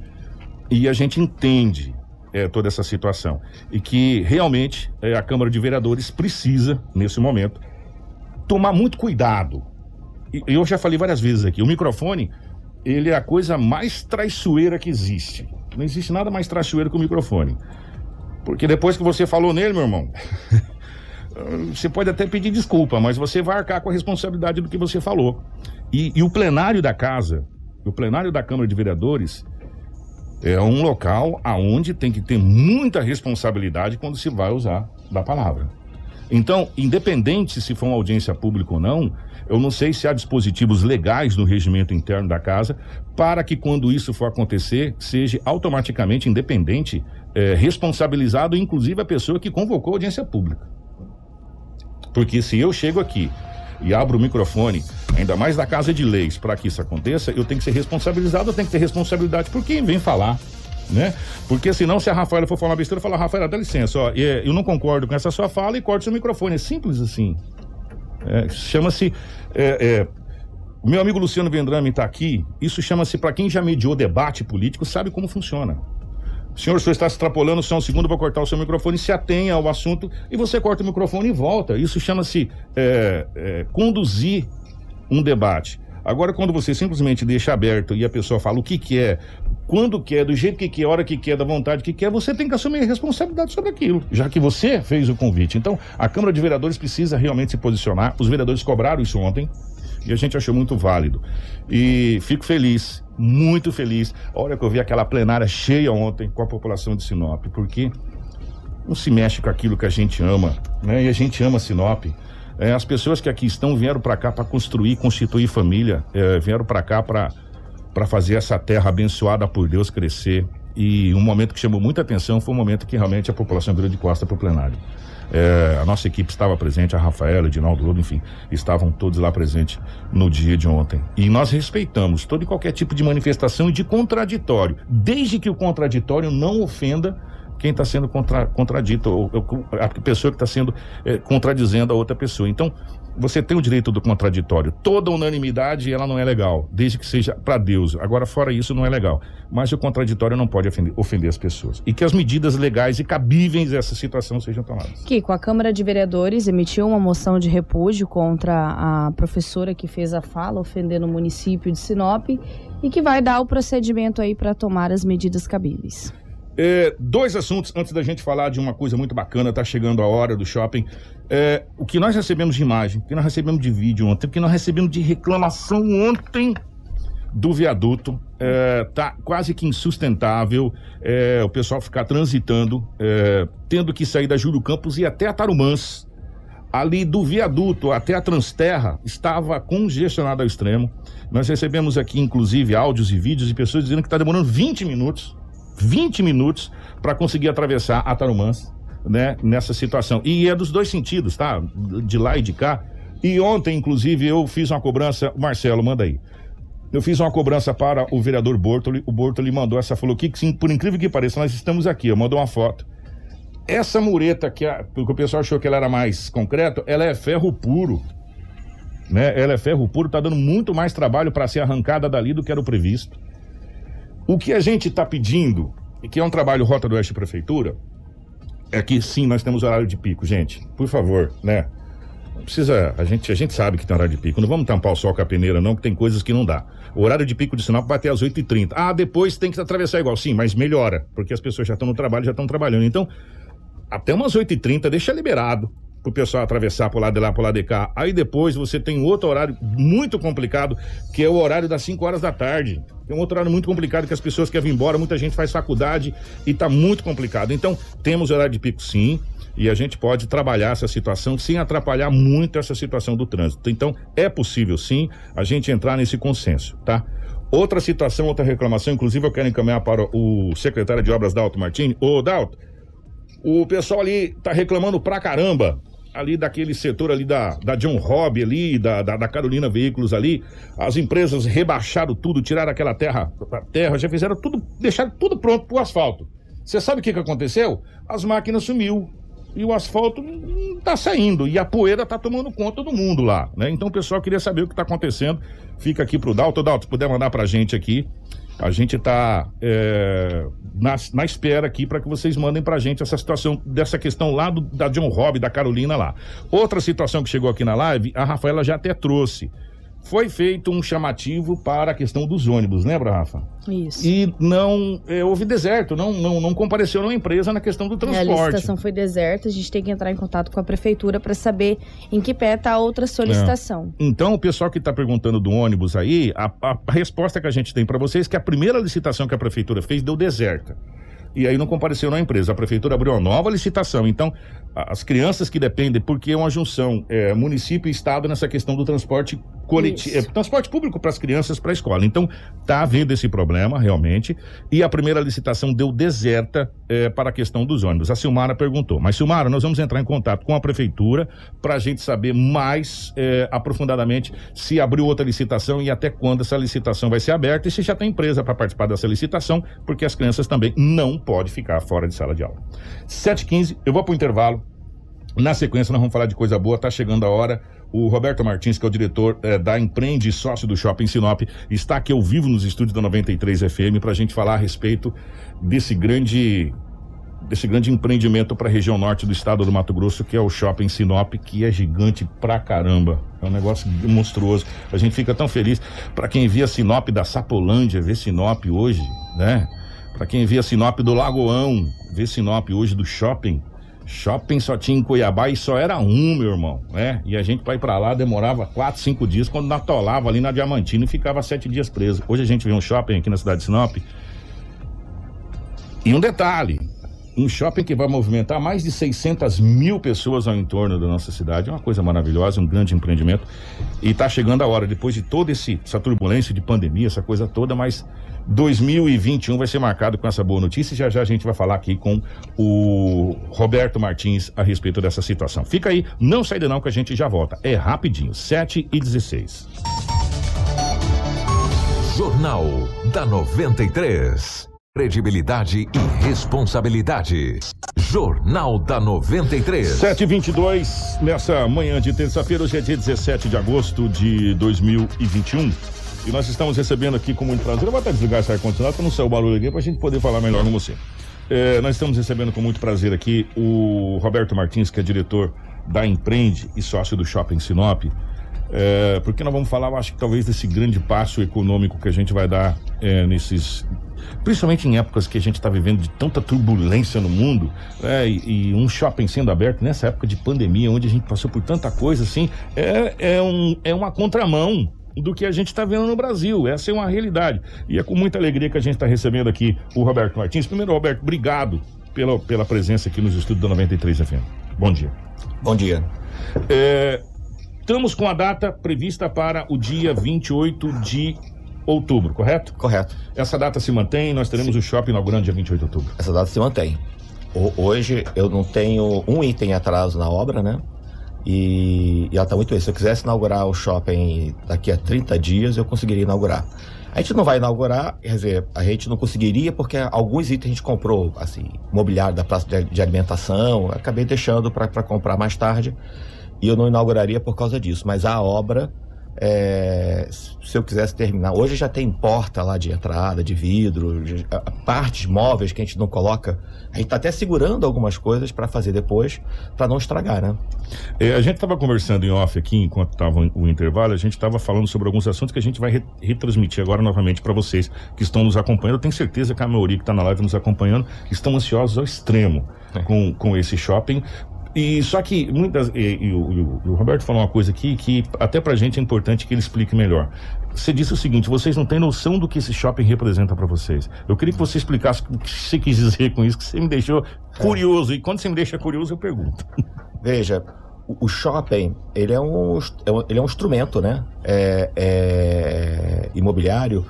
e a gente entende é, toda essa situação. E que realmente é, a Câmara de Vereadores precisa, nesse momento, tomar muito cuidado. E eu já falei várias vezes aqui, o microfone, ele é a coisa mais traiçoeira que existe. Não existe nada mais traiçoeiro que o microfone. Porque depois que você falou nele, meu irmão, você pode até pedir desculpa, mas você vai arcar com a responsabilidade do que você falou. E, e o plenário da casa, o plenário da Câmara de Vereadores, É um local aonde tem que ter muita responsabilidade quando se vai usar da palavra. Então, independente se for uma audiência pública ou não, eu não sei se há dispositivos legais no regimento interno da casa para que, quando isso for acontecer, seja automaticamente independente, eh, responsabilizado, inclusive a pessoa que convocou a audiência pública. Porque se eu chego aqui e abro o microfone, ainda mais da Casa de Leis, para que isso aconteça, eu tenho que ser responsabilizado, eu tenho que ter responsabilidade por quem vem falar. Né? Porque senão, se a Rafaela for falar besteira, eu falo, Rafaela, dá licença, ó, eu não concordo com essa sua fala e corto seu microfone. É simples assim. É, chama-se. É, é, o meu amigo Luciano Vendrame está aqui. Isso chama-se, para quem já mediou debate político, sabe como funciona. Senhor, o senhor está se extrapolando, só um segundo, vou cortar o seu microfone, se atenha ao assunto e você corta o microfone e volta. Isso chama-se é, é, conduzir um debate. Agora, quando você simplesmente deixa aberto e a pessoa fala o que quer, quando quer, do jeito que quer, hora que quer, da vontade que quer, você tem que assumir a responsabilidade sobre aquilo, já que você fez o convite. Então, a Câmara de Vereadores precisa realmente se posicionar. Os vereadores cobraram isso ontem e a gente achou muito válido. E fico feliz, muito feliz, a hora que eu vi aquela plenária cheia ontem com a população de Sinop, porque não se mexe com aquilo que a gente ama, né? E a gente ama Sinop. É, as pessoas que aqui estão vieram para cá para construir, constituir família, é, vieram para cá para fazer essa terra abençoada por Deus crescer. E um momento que chamou muita atenção foi o um momento que realmente a população virou de costa para o plenário. É, a nossa equipe estava presente, a Rafaela, Edinaldo Lobo, enfim, estavam todos lá presentes no dia de ontem. E nós respeitamos todo e qualquer tipo de manifestação e de contraditório, desde que o contraditório não ofenda quem está sendo contra, contradito, ou, ou, a pessoa que está sendo é, contradizendo a outra pessoa. Então, você tem o direito do contraditório. Toda unanimidade, ela não é legal, desde que seja para Deus. Agora, fora isso, não é legal. Mas o contraditório não pode ofender, ofender, as pessoas. E que as medidas legais e cabíveis dessa situação sejam tomadas. Kiko, a Câmara de Vereadores emitiu uma moção de repúdio contra a professora que fez a fala, ofendendo o município de Sinop, e que vai dar o procedimento aí para tomar as medidas cabíveis. É, dois assuntos antes da gente falar de uma coisa muito bacana, tá chegando a hora do shopping. É, o que nós recebemos de imagem, o que nós recebemos de vídeo ontem, o que nós recebemos de reclamação ontem do viaduto, é, tá quase que insustentável é, o pessoal ficar transitando, é, tendo que sair da Júlio Campos e até a Tarumãs. Ali do viaduto até a Transterra estava congestionado ao extremo. Nós recebemos aqui, inclusive, áudios e vídeos de pessoas dizendo que está demorando 20 minutos 20 minutos para conseguir atravessar a Tarumãs, né, nessa situação. E é dos dois sentidos, tá? De lá e de cá. E ontem, inclusive, eu fiz uma cobrança, Marcelo, manda aí. Eu fiz uma cobrança para o vereador Bortoli, o Bortoli mandou essa, falou que, sim, por incrível que pareça, nós estamos aqui, eu mandou uma foto. Essa mureta que, a, que o pessoal achou que ela era mais concreto, ela é ferro puro. Né? Ela é ferro puro, tá dando muito mais trabalho para ser arrancada dali do que era o previsto. O que a gente está pedindo, e que é um trabalho Rota do Oeste Prefeitura, é que sim, nós temos horário de pico, gente. Por favor, né? Não precisa. A gente, a gente sabe que tem horário de pico. Não vamos tampar o sol com a peneira, não, que tem coisas que não dá. O horário de pico de sinal vai até às 8h30. Ah, depois tem que atravessar igual. Sim, mas melhora, porque as pessoas já estão no trabalho, já estão trabalhando. Então, até umas 8h30, deixa liberado para o pessoal atravessar por lado de lá, por lado de cá. Aí depois você tem outro horário muito complicado, que é o horário das 5 horas da tarde. É um outro horário muito complicado que as pessoas querem vir embora, muita gente faz faculdade e está muito complicado. Então, temos horário de pico sim, e a gente pode trabalhar essa situação sem atrapalhar muito essa situação do trânsito. Então, é possível sim a gente entrar nesse consenso, tá? Outra situação, outra reclamação, inclusive eu quero encaminhar para o secretário de obras Dalto Martini. Ô, Dalto, o pessoal ali tá reclamando pra caramba ali daquele setor ali da, da John Hobby ali, da, da, da, Carolina Veículos ali, as empresas rebaixaram tudo, tiraram aquela terra, terra, já fizeram tudo, deixaram tudo pronto pro asfalto. Você sabe o que que aconteceu? As máquinas sumiu e o asfalto não tá saindo e a poeira tá tomando conta do mundo lá, né? Então o pessoal queria saber o que tá acontecendo. Fica aqui pro Dalto, Dalto, se puder mandar pra gente aqui a gente está é, na, na, espera aqui para que vocês mandem para a gente essa situação, dessa questão lá do, da John Robb, da Carolina lá. Outra situação que chegou aqui na live, a Rafaela já até trouxe, foi feito um chamativo para a questão dos ônibus, lembra, Rafa? Isso. E não é, houve deserto, não, não, não compareceu na empresa na questão do É, a transporte. licitação foi deserta, a gente tem que entrar em contato com a prefeitura para saber em que pé está a outra solicitação. Então, o pessoal que está perguntando do ônibus aí, a, a- resposta que a gente tem para vocês é que a primeira licitação que a prefeitura fez deu deserta. E aí não compareceu na empresa. A prefeitura abriu uma nova licitação. Então, as crianças que dependem, porque é uma junção é, município e estado nessa questão do transporte coletivo, é, transporte público para as crianças para a escola. Então, está havendo esse problema realmente. E a primeira licitação deu deserta é, para a questão dos ônibus. A Silmara perguntou. Mas, Silmara, nós vamos entrar em contato com a prefeitura para a gente saber mais é, aprofundadamente se abriu outra licitação e até quando essa licitação vai ser aberta e se já tem empresa para participar dessa licitação, porque as crianças também não podem ficar fora de sala de aula. 7h15, eu vou para o intervalo. Na sequência, nós vamos falar de coisa boa, tá chegando a hora. O Roberto Martins, que é o diretor eh, da Empreende sócio do Shopping Sinop, está aqui ao vivo nos estúdios da 93 FM para a gente falar a respeito desse grande desse grande empreendimento para a região norte do estado do Mato Grosso, que é o Shopping Sinop, que é gigante pra caramba. É um negócio monstruoso. A gente fica tão feliz. Para quem via Sinop da Sapolândia, ver Sinop hoje, né? Para quem via Sinop do Lagoão, ver Sinop hoje do shopping. Shopping só tinha em Cuiabá e só era um, meu irmão, né? E a gente para ir para lá demorava quatro, cinco dias, quando atolava ali na Diamantina e ficava sete dias preso. Hoje a gente vê um shopping aqui na cidade de Sinop. E um detalhe, um shopping que vai movimentar mais de 600 mil pessoas ao entorno da nossa cidade. É uma coisa maravilhosa, um grande empreendimento. E está chegando a hora, depois de toda essa turbulência de pandemia, essa coisa toda, mas 2021 vai ser marcado com essa boa notícia. E já já a gente vai falar aqui com o Roberto Martins a respeito dessa situação. Fica aí, não sai de não que a gente já volta. É rapidinho, 7 e 16. Jornal da 93. Credibilidade e responsabilidade. Jornal da 93. 722, nessa manhã de terça-feira, hoje é dia 17 de agosto de 2021. E nós estamos recebendo aqui com muito prazer. Eu vou até desligar esse ar-condicionado para não sair o barulho aqui, para a gente poder falar melhor com você. É, nós estamos recebendo com muito prazer aqui o Roberto Martins, que é diretor da Empreende e sócio do Shopping Sinop. É, porque nós vamos falar, eu acho que talvez desse grande passo econômico que a gente vai dar é, nesses. Principalmente em épocas que a gente está vivendo de tanta turbulência no mundo, né, e, e um shopping sendo aberto nessa época de pandemia, onde a gente passou por tanta coisa assim, é, é, um, é uma contramão do que a gente está vendo no Brasil. Essa é uma realidade. E é com muita alegria que a gente está recebendo aqui o Roberto Martins. Primeiro, Roberto, obrigado pela, pela presença aqui nos estúdios da 93 FM. Bom dia. Bom dia. É, estamos com a data prevista para o dia 28 de outubro, correto? Correto. Essa data se mantém, nós teremos o shopping inaugurando dia 28 de outubro. Essa data se mantém. Ho- Hoje eu não tenho um item em atraso na obra, né? E, e ela tá muito bem. Se eu quisesse inaugurar o shopping daqui a 30 dias, eu conseguiria inaugurar. A gente não vai inaugurar, quer dizer, a gente não conseguiria porque alguns itens a gente comprou, assim, mobiliário da praça de, de alimentação, acabei deixando para comprar mais tarde e eu não inauguraria por causa disso. Mas a obra, é, se eu quisesse terminar, hoje já tem porta lá de entrada, de vidro, de- a- partes móveis que a gente não coloca. A gente tá até segurando algumas coisas para fazer depois, para não estragar, né? É, a gente estava conversando em off aqui, enquanto estava o intervalo, a gente estava falando sobre alguns assuntos que a gente vai re- retransmitir agora novamente para vocês que estão nos acompanhando. Eu tenho certeza que a maioria que está na live nos acompanhando estão ansiosos ao extremo com, com esse shopping. E só que muitas. E, e o, e o- e o Roberto falou uma coisa aqui que até pra gente é importante que ele explique melhor. Você disse o seguinte: vocês não têm noção do que esse shopping representa para vocês. Eu queria que você explicasse o que você quis dizer com isso, que você me deixou curioso. E quando você me deixa curioso, eu pergunto. Veja, o shopping, ele é um, é um- ele é um instrumento, né? É, é imobiliário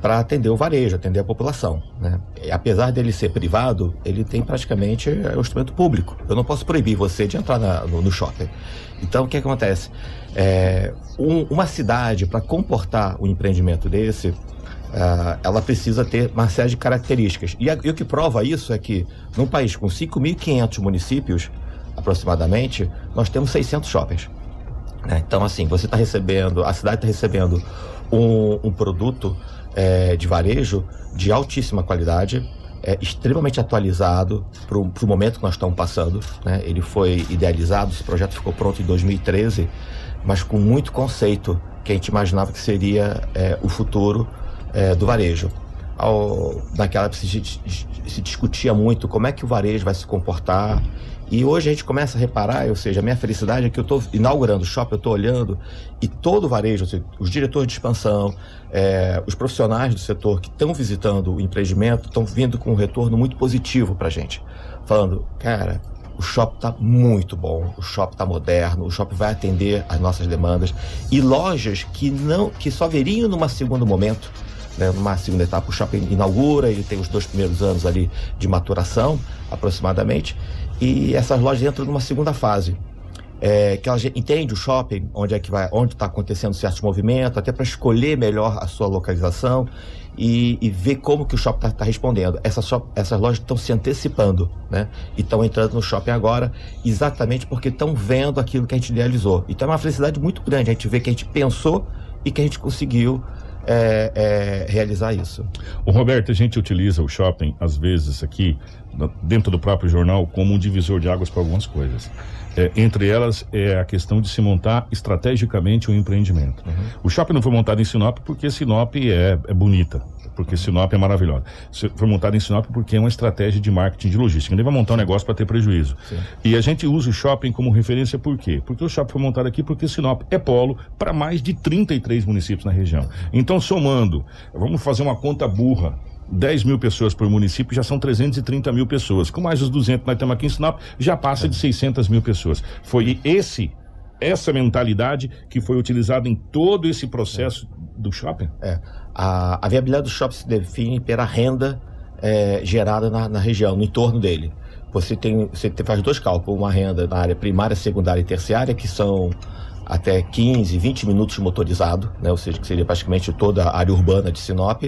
para atender o varejo, atender a população, né? E apesar dele ser privado, ele tem praticamente é um instrumento público. Eu não posso proibir você de entrar na- no, no shopping. Então, o que acontece? É, um- uma cidade, para comportar um empreendimento desse, ah, ela precisa ter uma série de características. E, a- e o que prova isso é que, num país com 5.500 municípios, aproximadamente, nós temos 600 shoppings. né? Então, assim, você está recebendo, a cidade está recebendo um, um produto eh, de varejo de altíssima qualidade, é, extremamente atualizado para o momento que nós estamos passando. Né? Ele foi idealizado, esse projeto ficou pronto em 2013, mas com muito conceito que a gente imaginava que seria é, o futuro é, do varejo. Ao, naquela época se, se discutia muito como é que o varejo vai se comportar e hoje a gente começa a reparar, ou seja, a minha felicidade é que eu estou inaugurando o shopping, eu estou olhando e todo o varejo, seja, os diretores de expansão, é, os profissionais do setor que estão visitando o empreendimento estão vindo com um retorno muito positivo para a gente. Falando, cara, o shopping está muito bom, o shopping está moderno, o shopping vai atender às nossas demandas. E lojas que não, que só veriam numa segundo momento, né, numa segunda etapa, o shopping inaugura, ele tem os dois primeiros anos ali de maturação, aproximadamente, e essas lojas entram numa segunda fase. É, que elas entendem o shopping, onde é que vai, onde está acontecendo certos movimentos, até para escolher melhor a sua localização e, e ver como que o shopping está tá respondendo. Essas, shop, essas lojas estão se antecipando, né? E estão entrando no shopping agora, exatamente porque estão vendo aquilo que a gente idealizou. Então é uma felicidade muito grande a gente ver que a gente pensou e que a gente conseguiu é, é, realizar isso. O Roberto, a gente utiliza o shopping, às vezes, aqui, dentro do próprio jornal, como um divisor de águas para algumas coisas. É, entre elas é a questão de se montar estrategicamente um empreendimento. Uhum. O shopping não foi montado em Sinop porque Sinop é, é bonita, porque Sinop é maravilhosa. Foi montado em Sinop porque é uma estratégia de marketing de logística. Ninguém vai montar um negócio para ter prejuízo. Sim. E a gente usa o shopping como referência por quê? Porque o shopping foi montado aqui porque Sinop é polo para mais de 33 municípios na região. Então, somando, vamos fazer uma conta burra. 10 mil pessoas por município já são 330 mil pessoas. Com mais os 200 nós temos aqui em Sinop, já passa de 600 mil pessoas. Foi esse essa mentalidade que foi utilizada em todo esse processo do shopping? É. A, a viabilidade do shopping se define pela renda é, gerada na, na, região, no entorno dele. Você tem, você faz dois cálculos, uma renda na área primária, secundária e terciária, que são até 15, 20 minutos motorizado, né? ou seja, que seria praticamente toda a área urbana de Sinop.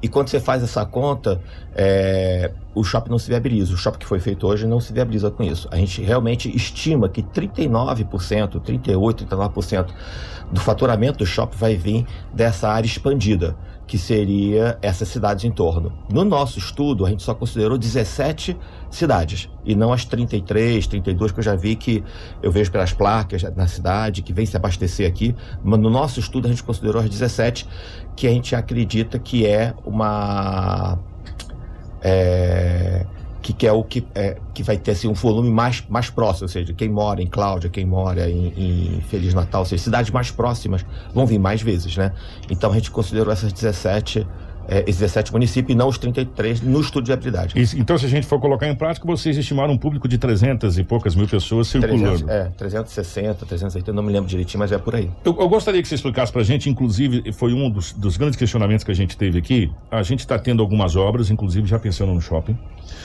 E quando você faz essa conta, é, o shopping não se viabiliza. O shopping que foi feito hoje não se viabiliza com isso. A gente realmente estima que 39%, 38%, 39% do faturamento do shopping vai vir dessa área expandida que seria essas cidades em torno. No nosso estudo, a gente só considerou 17 cidades, e não as 33, 32 que eu já vi que eu vejo pelas placas na cidade, que vem se abastecer aqui, mas no nosso estudo a gente considerou as 17 que a gente acredita que é uma... É, que, que é o que, é, que vai ter assim, um volume mais, mais próximo, ou seja, quem mora em Cláudia, quem mora em, em, Feliz Natal, ou seja, cidades mais próximas vão vir mais vezes, né? Então a gente considerou essas 17 é, esses 17 municípios e não os 33 no estudo de viabilidade. Então, se a gente for colocar em prática, vocês estimaram um público de 300 e poucas mil pessoas circulando. 300, é, 360, 380, não me lembro direitinho, mas é por aí. Eu, eu gostaria que você explicasse para a gente, inclusive, foi um dos, dos, grandes questionamentos que a gente teve aqui. A gente está tendo algumas obras, inclusive já pensando no shopping.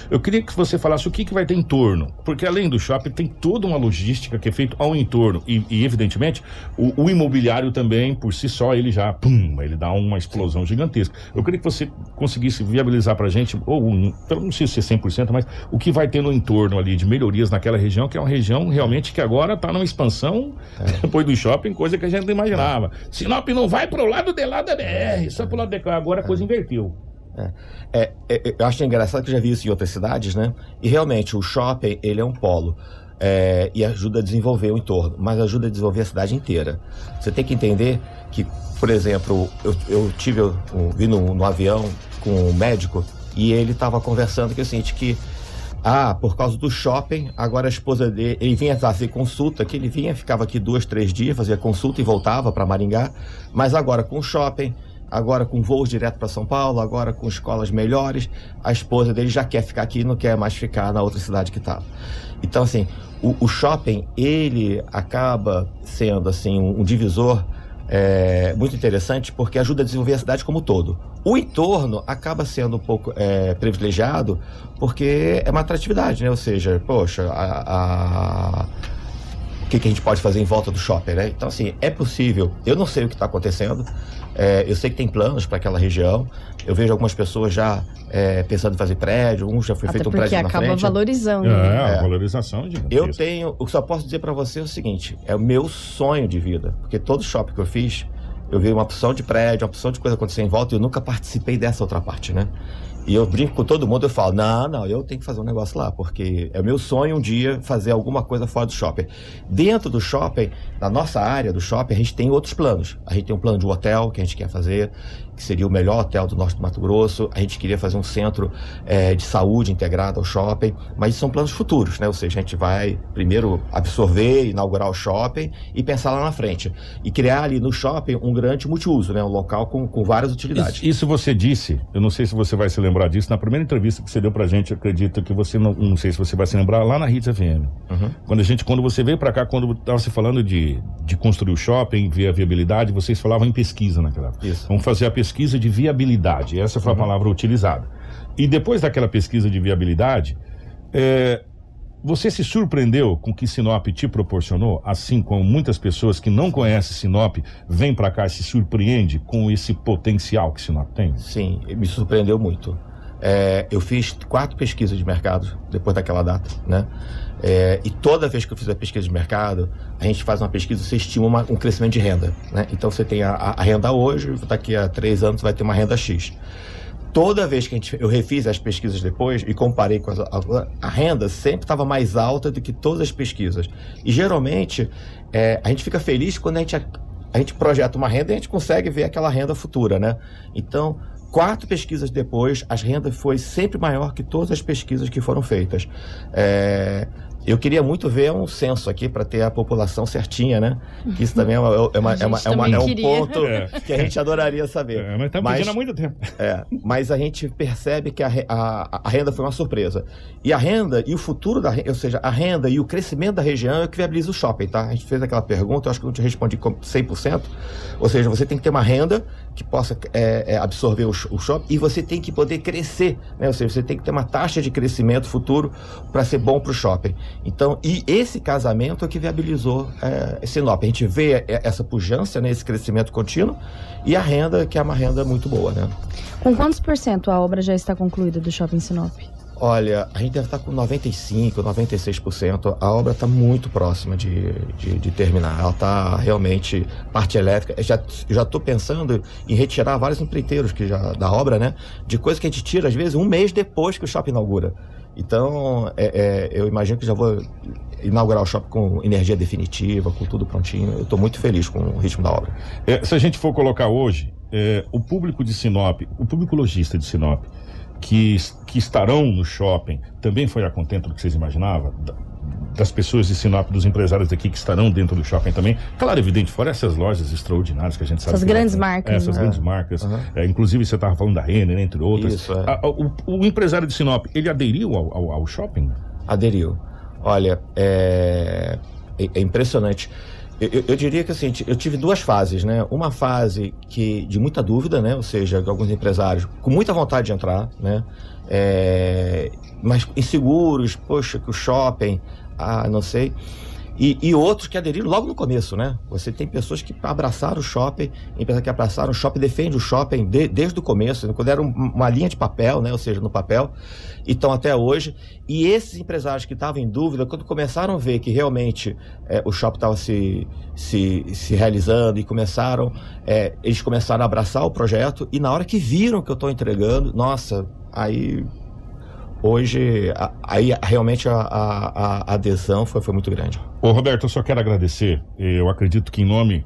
Eu queria que você falasse o que, que vai ter em torno, porque além do shopping tem toda uma logística que é feita ao entorno e, e evidentemente, o, o, imobiliário também, por si só, ele já, pum, ele dá uma explosão gigantesca. Eu queria que você conseguisse viabilizar para a gente, ou não sei se é 100%, mas o que vai ter no entorno ali de melhorias naquela região, que é uma região realmente que agora está numa expansão é. depois do shopping, coisa que a gente não imaginava. É. Sinop não vai para o lado de lá da BR, só para o lado de cá. Agora a coisa inverteu. É. É, é, eu acho engraçado que eu já vi isso em outras cidades, né? E realmente o shopping ele é um polo é, e ajuda a desenvolver o entorno, mas ajuda a desenvolver a cidade inteira. Você tem que entender que, por exemplo, eu, eu tive, eu vi no, no, avião com um médico e ele estava conversando que é o seguinte, que ah, por causa do shopping, agora a esposa dele, ele vinha fazer consulta, que ele vinha, ficava aqui dois, três dias, fazia consulta e voltava para Maringá, mas agora com o shopping, agora com voos direto para São Paulo, agora com escolas melhores, a esposa dele já quer ficar aqui, não quer mais ficar na outra cidade que estava. Então, assim, o, o, shopping, ele acaba sendo, assim, um, divisor é, muito interessante porque ajuda a desenvolver a cidade como um todo. O entorno acaba sendo um pouco é, privilegiado porque é uma atratividade, né? Ou seja, poxa, a, a o que, que, a gente pode fazer em volta do shopping, né? Então, assim, é possível. Eu não sei o que está acontecendo. É, eu sei que tem planos para aquela região. Eu vejo algumas pessoas já é, pensando em fazer prédio. Um já foi Até feito um prédio na frente. porque acaba valorizando. É, a é. valorização de Eu tenho... O que só posso dizer para você é o seguinte. É o meu sonho de vida. Porque todo shopping que eu fiz, eu vi uma opção de prédio, uma opção de coisa acontecer em volta e eu nunca participei dessa outra parte, né? E eu brinco com todo mundo, eu falo, não, não, eu tenho que fazer um negócio lá, porque é meu sonho um dia fazer alguma coisa fora do shopping. Dentro do shopping, na nossa área do shopping, a gente tem outros planos. A gente tem um plano de hotel que a gente quer fazer, que seria o melhor hotel do norte do Mato Grosso. A gente queria fazer um centro é, de saúde integrado ao shopping, mas são planos futuros, né? Ou seja, a gente vai primeiro absorver, inaugurar o shopping e pensar lá na frente. E criar ali no shopping um grande multiuso, né? Um local com, com várias utilidades. Isso, isso você disse, eu não sei se você vai se lembrar disso, na primeira entrevista que você deu pra gente, acredito que você não, não sei se você vai se lembrar, lá na Hits FM. Uhum. Quando a gente, quando você veio para cá, quando estava se falando de, de construir o shopping, ver a viabilidade, vocês falavam em pesquisa naquela época. Isso. Vamos fazer a pesquisa de viabilidade. Essa foi a palavra utilizada. E depois daquela pesquisa de viabilidade, é, você se surpreendeu com o que Sinop te proporcionou, assim como muitas pessoas que não conhecem Sinop vêm para cá e se surpreende com esse potencial que Sinop tem? Sim, me surpreendeu muito. É, eu fiz quatro pesquisas de mercado depois daquela data, né? É, e toda vez que eu fiz a pesquisa de mercado, a gente faz uma pesquisa, você estima uma- um crescimento de renda, né? Então você tem a, a- renda hoje, daqui a três anos vai ter uma renda X. Toda vez que gente, eu refiz as pesquisas depois e comparei com as, a, a renda sempre estava mais alta do que todas as pesquisas. E geralmente é, a gente fica feliz quando a gente, a gente projeta uma renda e a gente consegue ver aquela renda futura, né? Então, quatro pesquisas depois, as rendas foi sempre maior que todas as pesquisas que foram feitas. É, eu queria muito ver um censo aqui para ter a população certinha, né? Que isso também é, uma, é, uma- é, uma- é uma- é um ponto É. que a gente adoraria saber. É, mas estamos Mas- pedindo há muito tempo. É, mas a gente percebe que a, a- a renda foi uma surpresa. E a renda e o futuro da renda, ou seja, a renda e o crescimento da região é o que viabiliza o shopping, tá? A gente fez aquela pergunta, eu acho que eu não te respondi com 100%. Ou seja, você tem que ter uma renda que possa é, é, absorver o, o shopping e você tem que poder crescer, né? Ou seja, você tem que ter uma taxa de crescimento futuro para ser bom para o shopping. Então, e esse casamento é que viabilizou é, Sinop. A gente vê é, essa pujança, né, esse crescimento contínuo e a renda, que é uma renda muito boa, né? Com quantos por cento a obra já está concluída do Shopping Sinop? Olha, a gente deve estar com 95%, 96%. A obra está muito próxima de, de, de terminar. Ela está realmente parte elétrica. Eu já já estou pensando em retirar vários empreiteiros que já da obra, né? De coisa que a gente tira às vezes um mês depois que o shopping inaugura. Então, é, é, eu imagino que já vou inaugurar o shopping com energia definitiva, com tudo prontinho. Eu estou muito feliz com o ritmo da obra. É, se a gente for colocar hoje, é, o público de Sinop, o público lojista de Sinop, que, que estarão no shopping, também foi a contento do que vocês imaginavam? Da- Das pessoas de Sinop, dos empresários daqui que estarão dentro do shopping também. Claro, evidente, fora essas lojas extraordinárias que a gente sabe. Essas lá grandes tem. marcas, É, essas né? grandes marcas. Aham. É, inclusive, você estava falando da Renner, entre outras. Isso, é. A- a- o, o empresário de Sinop, ele aderiu ao, ao- ao shopping? aderiu. Olha, é, é- é impressionante. Eu, eu- eu diria que assim, eu tive duas fases, né? Uma fase que de muita dúvida, né? Ou seja, alguns empresários com muita vontade de entrar, né? É, mas inseguros, poxa, que o shopping, ah, não sei. E, e outros que aderiram logo no começo, né? Você tem pessoas que abraçaram o shopping, empresas que abraçaram o shopping, defende o shopping de- desde o começo, quando era um- uma linha de papel, né? Ou seja, no papel, e estão até hoje. E esses empresários que estavam em dúvida, quando começaram a ver que realmente eh, o shopping estava se, se, se realizando e começaram, eh, eles começaram a abraçar o projeto e na hora que viram que eu estou entregando, nossa, aí hoje, aí realmente a, a- a adesão foi, foi muito grande. Ô Roberto, eu só quero agradecer. Eu acredito que em nome.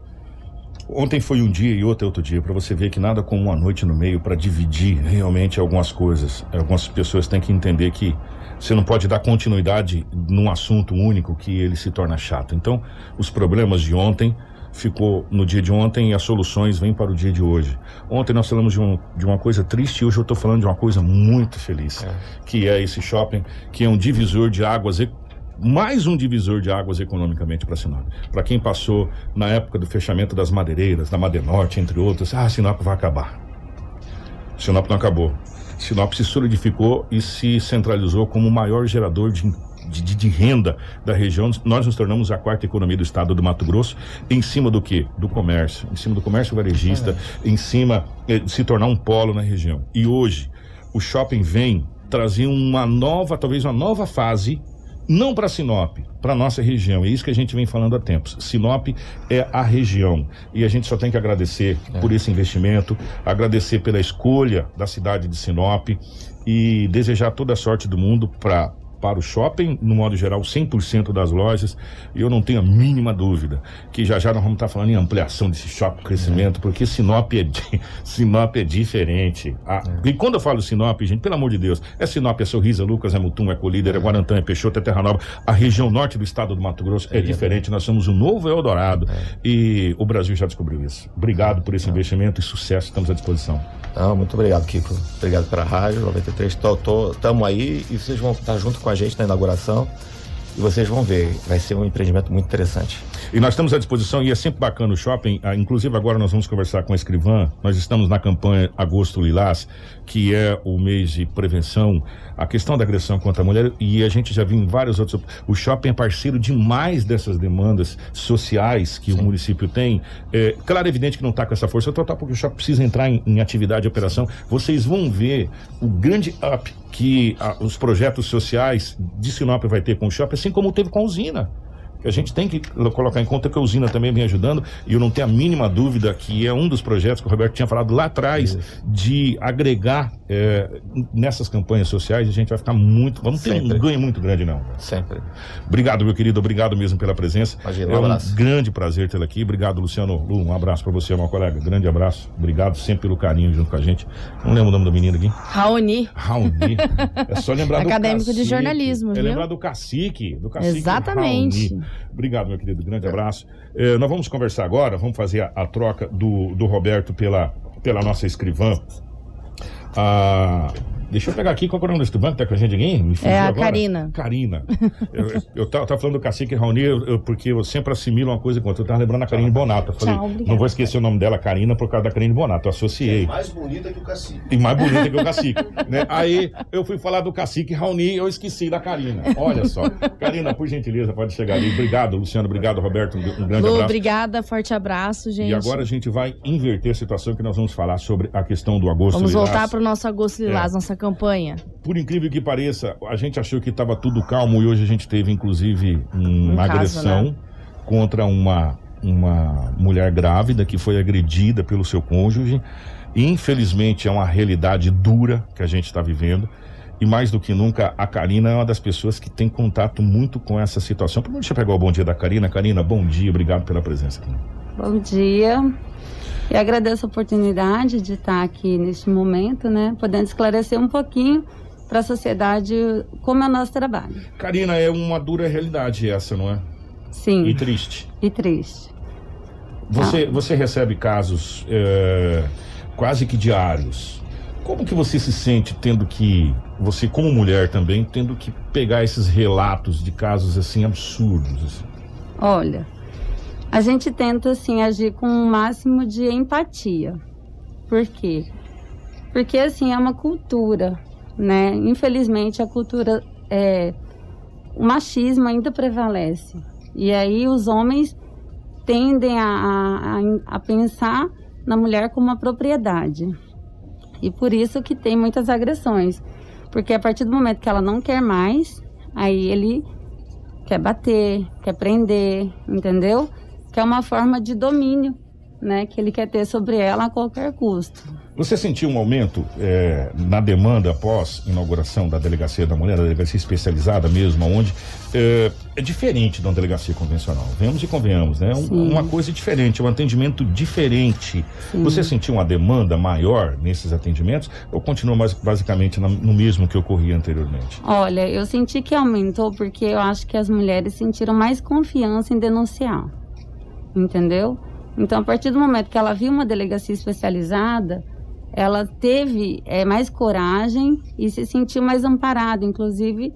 Ontem foi um dia e outro é outro dia, para você ver que nada como uma noite no meio para dividir realmente algumas coisas. Algumas pessoas têm que entender que você não pode dar continuidade num assunto único que ele se torna chato. Então, os problemas de ontem ficou no dia de ontem e as soluções vêm para o dia de hoje. Ontem nós falamos de, um, de uma coisa triste e hoje eu estou falando de uma coisa muito feliz, que é esse shopping, que é um divisor de águas e- mais um divisor de águas economicamente para Sinop. Para quem passou na época do fechamento das madeireiras, da Madenorte, entre outras, ah, Sinop vai acabar. Sinop não acabou. Sinop se solidificou e se centralizou como o maior gerador de, de, de- renda da região. Nós nos tornamos a quarta economia do estado do Mato Grosso, em cima do quê? Do comércio. Em cima do comércio varejista, em cima eh, de se tornar um polo na região. E hoje, o shopping vem trazer uma nova, talvez uma nova fase não para Sinop, para nossa região. É isso que a gente vem falando há tempos. Sinop é a região e a gente só tem que agradecer é. por esse investimento, agradecer pela escolha da cidade de Sinop e desejar toda a sorte do mundo para para o shopping, no modo geral, 100% das lojas. E eu não tenho a mínima dúvida que já já nós vamos estar falando em ampliação desse shopping, crescimento, é. porque Sinop é, Sinop é diferente. Ah, é. E quando eu falo Sinop, gente, pelo amor de Deus, é Sinop, é Sorriso, é Lucas, é Mutum, é Colíder, é Guarantã, é Peixoto, é Terra Nova. A região norte do estado do Mato Grosso é, é diferente. Nós somos o novo Eldorado. É. E o Brasil já descobriu isso. Obrigado por esse é. investimento e sucesso. Estamos à disposição. Não, muito obrigado, Kiko. Obrigado pela rádio 93. Estamos aí e vocês vão estar junto com a gente na inauguração. E vocês vão ver, vai ser um empreendimento muito interessante. E nós estamos à disposição e é sempre bacana o shopping. Ah, inclusive, agora nós vamos conversar com a escrivã. Nós estamos na campanha Agosto Lilás, que é o mês de prevenção a questão da agressão contra a mulher e a gente já viu em vários outros. O shopping é parceiro demais dessas demandas sociais que Sim. o município tem. É, claro, é evidente que não está com essa força total, porque o shopping precisa entrar em, em atividade e operação. Vocês vão ver o grande up que a, os projetos sociais de Sinop vai ter com o shopping, assim como teve com a usina a gente tem que colocar em conta que a usina também vem ajudando e eu não tenho a mínima dúvida que é um dos projetos que o Roberto tinha falado lá atrás Isso. de agregar é, nessas campanhas sociais a gente vai ficar muito, vamos ter Sempre. um ganho muito grande não. Sempre. Obrigado meu querido, obrigado mesmo pela presença. Imagina, um é um abraço. grande prazer tê-lo aqui. Obrigado Luciano Lu, um abraço para você, meu colega. Grande abraço. Obrigado sempre pelo carinho junto com a gente. Não lembro o nome do menino aqui. Raoni. Raoni. É só lembrar do Acadêmico de jornalismo, é viu? É lembrar do cacique, do cacique Exatamente. Raoni. Obrigado, meu querido. Grande abraço. É, nós vamos conversar agora, vamos fazer a, a, troca do, do Roberto pela, pela nossa escrivã. Ah, Deixa eu pegar aqui qual é o nome do estudante que tá com a gente aqui? Me é a agora. Karina. Karina. eu, eu, eu tava, tava, falando do Cacique Raoni, eu, porque eu sempre assimilo uma coisa com outra. Eu tava lembrando a Karine Bonato. Eu falei, Tchau, não vou esquecer o nome dela, Karina, por causa da Karine Bonato. Eu associei. É mais bonita que o Cacique. E mais bonita que o Cacique. né? Aí eu fui falar do Cacique Raoni eu esqueci da Karina. Olha só. Karina, por gentileza, pode chegar ali. Obrigado, Luciano. Obrigado, Roberto. Um, um grande Lu, abraço. Obrigada, forte abraço, gente. E agora a gente vai inverter a situação que nós vamos falar sobre a questão do agosto Vamos Lilás. voltar para o nosso agosto Lilás, é. nossa campanha por incrível que pareça, a gente achou que estava tudo calmo e hoje a gente teve, inclusive, um, uma caso, agressão né? contra uma, uma mulher grávida que foi agredida pelo seu cônjuge. Infelizmente, é uma realidade dura que a gente está vivendo. E mais do que nunca, a Karina é uma das pessoas que tem contato muito com essa situação. Primeiro, deixa eu pegar o bom dia da Karina. Karina, bom dia, obrigado pela presença aqui. Bom dia. E agradeço a oportunidade de estar aqui neste momento, né? Podendo esclarecer um pouquinho para a sociedade como é o nosso trabalho. Karina, é uma dura realidade essa, não é? Sim. E triste. E triste. Você, ah. você recebe casos é, quase que diários. Como que você se sente tendo que, você como mulher também, tendo que pegar esses relatos de casos assim absurdos? Assim? Olha, a gente tenta assim agir com o um máximo de empatia. Por quê? Porque assim é uma cultura né? Infelizmente a cultura é, o machismo ainda prevalece e aí os homens tendem a, a, a pensar na mulher como uma propriedade e por isso que tem muitas agressões porque a partir do momento que ela não quer mais aí ele quer bater quer prender entendeu que é uma forma de domínio né que ele quer ter sobre ela a qualquer custo você sentiu um aumento é, na demanda após inauguração da delegacia da mulher, da delegacia especializada mesmo, onde é, é diferente de uma delegacia convencional. Vemos e convenhamos, né? Um, uma coisa diferente, um atendimento diferente. Sim. Você sentiu uma demanda maior nesses atendimentos ou continua mais, basicamente no mesmo que ocorria anteriormente? Olha, eu senti que aumentou porque eu acho que as mulheres sentiram mais confiança em denunciar. Entendeu? Então, a partir do momento que ela viu uma delegacia especializada, ela teve é, mais coragem e se sentiu mais amparada, inclusive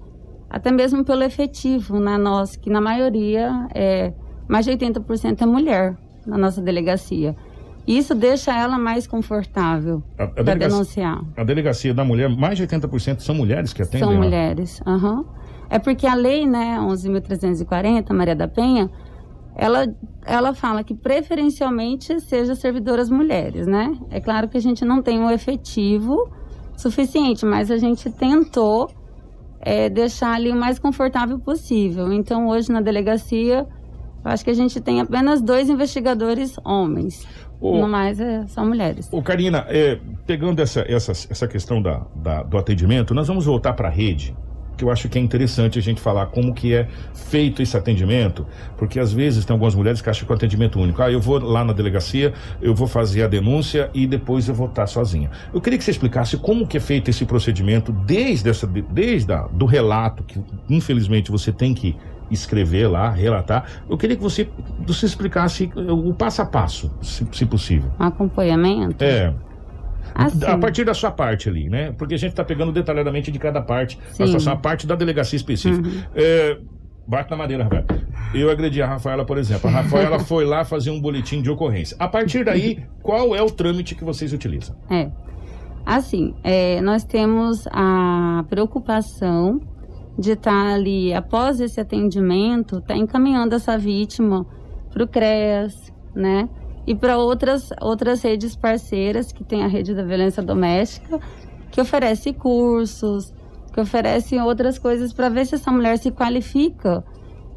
até mesmo pelo efetivo na nossa, que na maioria é mais de 80% é mulher na nossa delegacia. Isso deixa ela mais confortável para denunciar. A delegacia da mulher, mais de 80% são mulheres que atendem? São mulheres, uhum. É porque a lei, né, 11.340, Maria da Penha, ela, ela fala que preferencialmente seja servidoras mulheres, né? É claro que a gente não tem um efetivo suficiente, mas a gente tentou é, deixar ali o mais confortável possível. Então, hoje na delegacia, eu acho que a gente tem apenas dois investigadores homens. Ô- No mais, é, são mulheres. Ô, Karina, é, pegando essa, essa, essa questão da, da- do atendimento, nós vamos voltar para a rede, que eu acho que é interessante a gente falar como que é feito esse atendimento, porque às vezes tem algumas mulheres que acham que é o atendimento único. Ah, eu vou lá na delegacia, eu vou fazer a denúncia e depois eu vou estar sozinha. Eu queria que você explicasse como que é feito esse procedimento desde, essa, desde a, do relato, que infelizmente você tem que escrever lá, relatar. Eu queria que você, você explicasse o passo a passo, se- se possível. Um acompanhamento. É, Assim, a partir da sua parte ali, né? Porque a gente está pegando detalhadamente de cada parte, Sim. a parte da delegacia específica. Uhum. É, bate na madeira, Rafael. Eu agredi a Rafaela, por exemplo. A Rafaela foi lá fazer um boletim de ocorrência. A partir daí, qual é o trâmite que vocês utilizam? É. Assim, é, nós temos a preocupação de estar ali, após esse atendimento, estar encaminhando essa vítima para o CREAS, né? E para outras, outras redes parceiras, que tem a rede da violência doméstica, que oferece cursos, que oferece outras coisas para ver se essa mulher se qualifica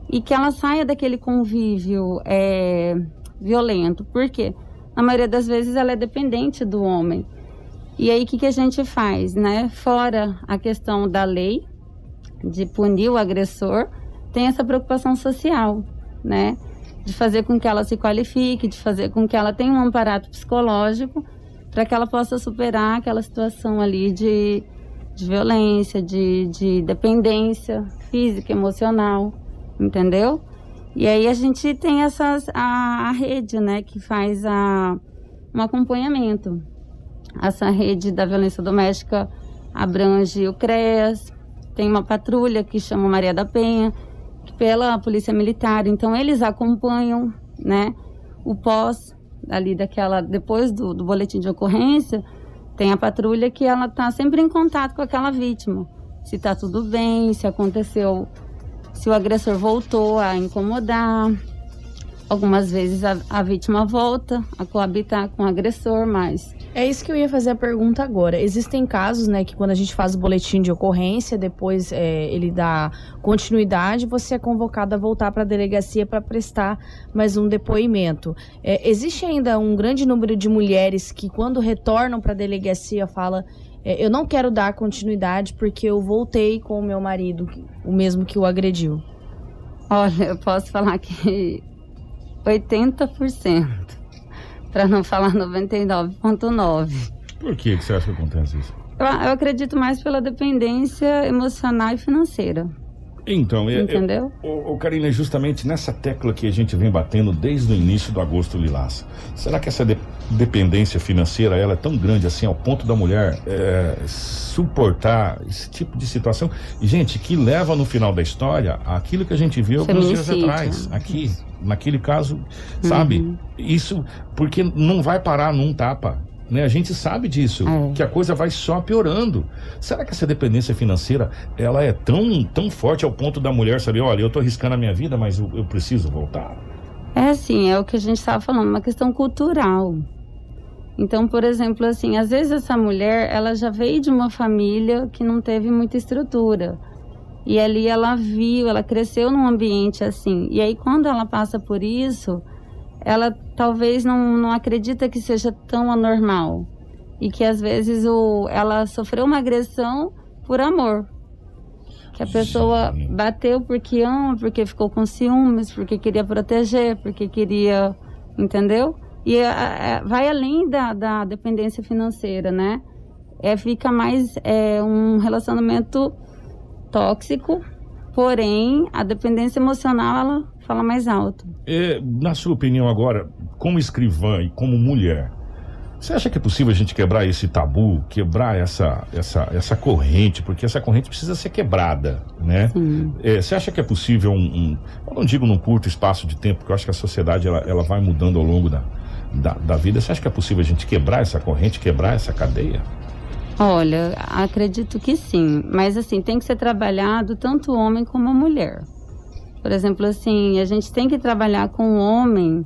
e que ela saia daquele convívio é, violento. Por quê? Na maioria das vezes ela é dependente do homem. E aí o que, que a gente faz, né? Fora a questão da lei de punir o agressor, tem essa preocupação social, né? De fazer com que ela se qualifique, de fazer com que ela tenha um amparato psicológico para que ela possa superar aquela situação ali de, de violência, de, de dependência física, emocional, entendeu? E aí a gente tem essas a, a rede, né, que faz a, um acompanhamento. Essa rede da violência doméstica abrange o CREAS, tem uma patrulha que chama Maria da Penha, pela Polícia Militar. Então eles acompanham, né, o pós ali daquela depois do, do boletim de ocorrência, tem a patrulha que ela tá sempre em contato com aquela vítima, se tá tudo bem, se aconteceu, se o agressor voltou a incomodar. Algumas vezes a, a vítima volta a coabitar com o agressor, mas É isso que eu ia fazer a pergunta agora. Existem casos, né, que quando a gente faz o boletim de ocorrência, depois é, ele dá continuidade, você é convocado a voltar para a delegacia para prestar mais um depoimento. É, existe ainda um grande número de mulheres que, quando retornam para a delegacia, fala é, eu não quero dar continuidade porque eu voltei com o meu marido, o mesmo que o agrediu. Olha, eu posso falar que 80%, para não falar 99,9%. Por que, que você acha que acontece isso? Eu, eu acredito mais pela dependência emocional e financeira, Então, é, é, entendeu? Ô, Karina, é justamente nessa tecla que a gente vem batendo desde o início do Agosto Lilás. Será que essa de- dependência financeira ela é tão grande assim ao ponto da mulher é, suportar esse tipo de situação? Gente, que leva no final da história aquilo que a gente viu alguns dias atrás, aqui, naquele caso, sabe? Uhum. Isso porque não vai parar num tapa. Né? A gente sabe disso, É. que a coisa vai só piorando. Será que essa dependência financeira ela é tão, tão forte ao ponto da mulher saber, olha, eu tô arriscando a minha vida, mas eu, eu preciso voltar? É assim, é o que a gente estava falando, uma questão cultural. Então, por exemplo, assim, às vezes essa mulher, ela já veio de uma família que não teve muita estrutura. E ali ela viu, ela cresceu num ambiente assim. E aí, quando ela passa por isso, ela talvez não, não acredita que seja tão anormal. E que às vezes o, ela sofreu uma agressão por amor. Que a pessoa Sim. bateu porque ama, porque ficou com ciúmes, porque queria proteger, porque queria. Entendeu? E é, é, vai além da, da dependência financeira, né? É, fica mais é, um relacionamento tóxico, porém a dependência emocional ela fala mais alto. É, na sua opinião agora, como escrivã e como mulher, você acha que é possível a gente quebrar esse tabu, quebrar essa, essa, essa corrente, porque essa corrente precisa ser quebrada, né? É, você acha que é possível um, um- eu não digo num curto espaço de tempo, porque eu acho que a sociedade ela, ela vai mudando ao longo da, da, da vida. Você acha que é possível a gente quebrar essa corrente, quebrar essa cadeia? Olha, acredito que sim, mas assim, tem que ser trabalhado tanto o homem como a mulher. Por exemplo, assim, a gente tem que trabalhar com o homem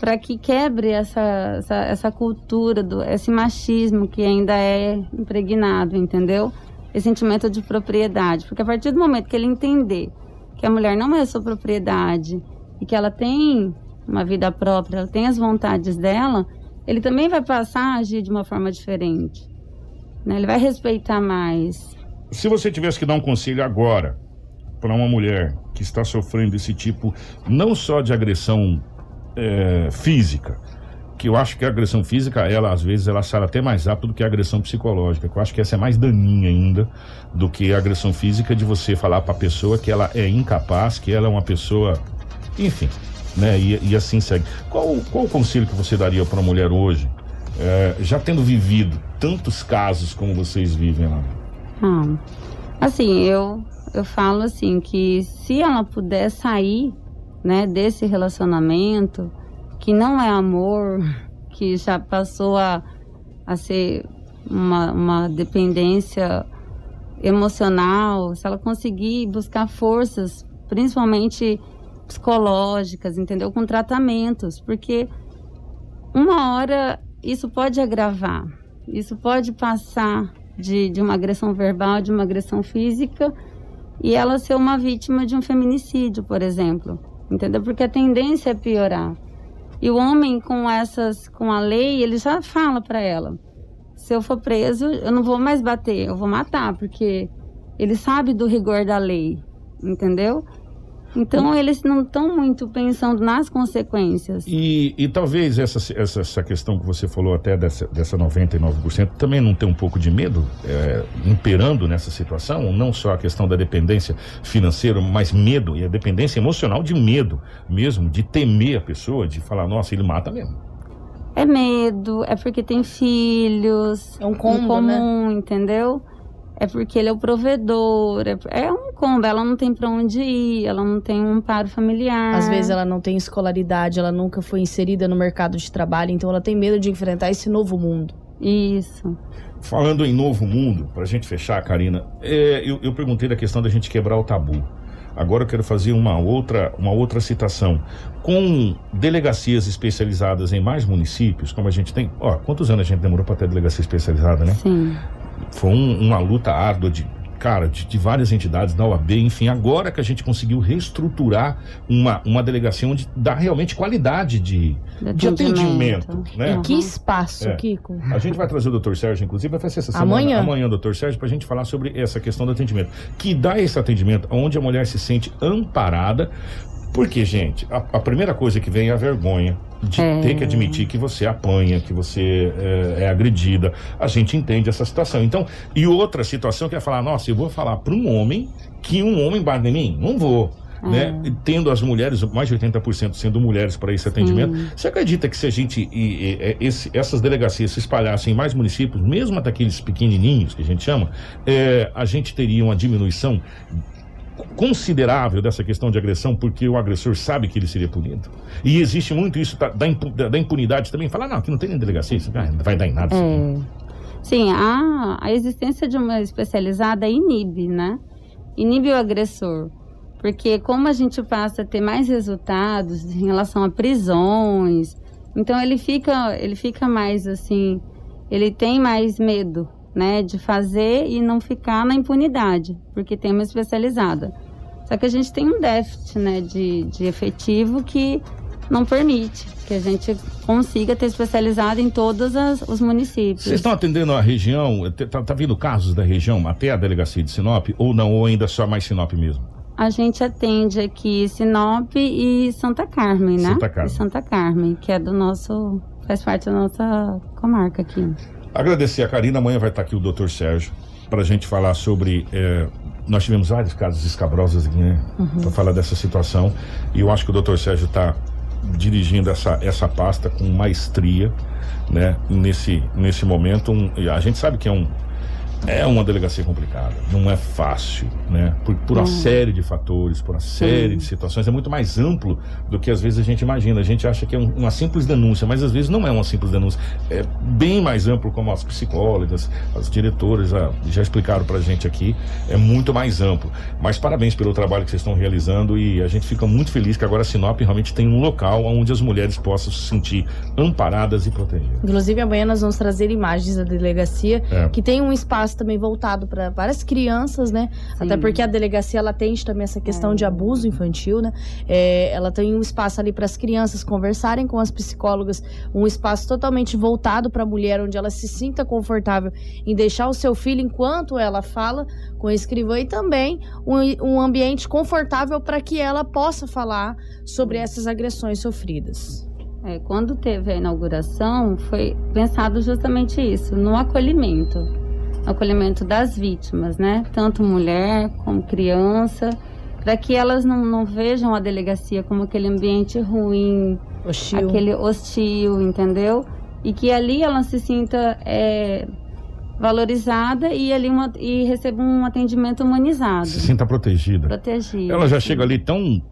para que quebre essa, essa, essa cultura, do, esse machismo que ainda é impregnado, entendeu? esse sentimento de propriedade. Porque a partir do momento que ele entender que a mulher não é sua propriedade e que ela tem uma vida própria, ela tem as vontades dela, ele também vai passar a agir de uma forma diferente. Né? Ele vai respeitar mais. Se você tivesse que dar um conselho agora para uma mulher que está sofrendo esse tipo, não só de agressão é, física, que eu acho que a agressão física, ela às vezes ela sai até mais rápido do que a agressão psicológica, que eu acho que essa é mais daninha ainda do que a agressão física de você falar para a pessoa que ela é incapaz, que ela é uma pessoa, enfim, né? E, e assim segue. Qual, qual o conselho que você daria para uma mulher hoje, é, já tendo vivido tantos casos como vocês vivem lá? Ah, assim, eu eu falo assim que se ela puder sair, né, desse relacionamento que não é amor, que já passou a, a ser uma, uma dependência emocional, se ela conseguir buscar forças, principalmente psicológicas, entendeu? Com tratamentos, porque uma hora isso pode agravar, isso pode passar de, de uma agressão verbal, de uma agressão física, e ela ser uma vítima de um feminicídio, por exemplo, entendeu? Porque a tendência é piorar. E o homem com essas, com a lei, ele já fala para ela: se eu for preso, eu não vou mais bater, eu vou matar, porque ele sabe do rigor da lei, entendeu? Então eles não estão muito pensando nas consequências. E, e talvez essa, essa, essa, questão que você falou até dessa, dessa 99% também não tem um pouco de medo é, imperando nessa situação? Não só a questão da dependência financeira, mas medo e a dependência emocional de medo mesmo, de temer a pessoa, de falar, nossa, ele mata mesmo. É medo, é porque tem filhos. É um combo, em né? comum, entendeu? É porque ele é o provedor, é, é um combo, ela não tem para onde ir, ela não tem um paro familiar. Às vezes ela não tem escolaridade, ela nunca foi inserida no mercado de trabalho, então ela tem medo de enfrentar esse novo mundo. Isso. Falando em novo mundo, pra gente fechar, Karina, é, eu, eu perguntei da questão da gente quebrar o tabu. Agora eu quero fazer uma outra, uma outra citação. Com delegacias especializadas em mais municípios, como a gente tem. Ó, quantos anos a gente demorou para ter delegacia especializada, né? Sim. Foi um, uma luta árdua de cara, de, de, várias entidades da OAB, enfim, agora que a gente conseguiu reestruturar uma, uma delegacia onde dá realmente qualidade de, de atendimento. Né? Uhum. Que espaço, é. Kiko. A gente vai trazer o doutor Sérgio, inclusive, vai fazer essa semana, amanhã, amanhã doutor Sérgio, para a gente falar sobre essa questão do atendimento. Que dá esse atendimento onde a mulher se sente amparada, porque, gente, a, a, primeira coisa que vem é a vergonha de é. ter que admitir que você apanha, que você é, é, agredida. A gente entende essa situação. Então, e outra situação que é falar, nossa, eu vou falar para um homem que um homem bate em mim? Não vou. É. Né? Tendo as mulheres, mais de 80% sendo mulheres para esse atendimento. Você acredita que se a gente, e, e, esse, essas delegacias se espalhassem em mais municípios, mesmo até aqueles pequenininhos que a gente chama, é, a gente teria uma diminuição considerável dessa questão de agressão, porque o agressor sabe que ele seria punido. E existe muito isso da, da impunidade também. Falar, não, aqui não tem nem delegacia, isso não vai dar em nada. É. Sim, a, a existência de uma especializada inibe, né? Inibe o agressor. Porque como a gente passa a ter mais resultados em relação a prisões, então ele fica, ele fica mais assim, ele tem mais medo né, de fazer e não ficar na impunidade, porque tem uma especializada. Só que a gente tem um déficit, né, de, de efetivo que não permite que a gente consiga ter especializado em todos as, os municípios. Vocês estão atendendo a região? Tá, tá vindo casos da região até a delegacia de Sinop ou não? Ou ainda só mais Sinop mesmo? A gente atende aqui Sinop e Santa Carmen, né? Santa Carmen. E Santa Carmen, que é do nosso. faz parte da nossa comarca aqui. Agradecer a Karina, amanhã vai estar aqui o doutor Sérgio para a gente falar sobre. É, nós tivemos vários casos escabrosos aqui, né? Uhum. Para falar dessa situação. E eu acho que o doutor Sérgio está dirigindo essa, essa pasta com maestria, né? Nesse, nesse momento. Um, a gente sabe que é um, é uma delegacia complicada, não é fácil, né? Por, por uma série de fatores, por uma série de situações, é muito mais amplo do que às vezes a gente imagina. A gente acha que é um, uma simples denúncia, mas às vezes não é uma simples denúncia. É bem mais amplo, como as psicólogas, as diretoras já, já explicaram pra gente aqui, é muito mais amplo. Mas parabéns pelo trabalho que vocês estão realizando e a gente fica muito feliz que agora a Sinop realmente tem um local onde as mulheres possam se sentir amparadas e protegidas. Inclusive, amanhã nós vamos trazer imagens da delegacia, é. que tem um espaço espaço também voltado para várias crianças, né? Sim. Até porque a delegacia ela atende também essa questão É. de abuso infantil, né? É, ela tem um espaço ali para as crianças conversarem com as psicólogas, um espaço totalmente voltado para a mulher, onde ela se sinta confortável em deixar o seu filho enquanto ela fala com a escrivã e também um, um ambiente confortável para que ela possa falar sobre essas agressões sofridas. É, quando teve a inauguração, foi pensado justamente isso, no acolhimento. Acolhimento das vítimas, né? Tanto mulher como criança, para que elas não, não vejam a delegacia como aquele ambiente ruim, Hostil. aquele hostil, entendeu? E que ali ela se sinta é, valorizada e ali uma, e receba um atendimento humanizado, Se sinta protegida. protegido. Ela já chega ali tão,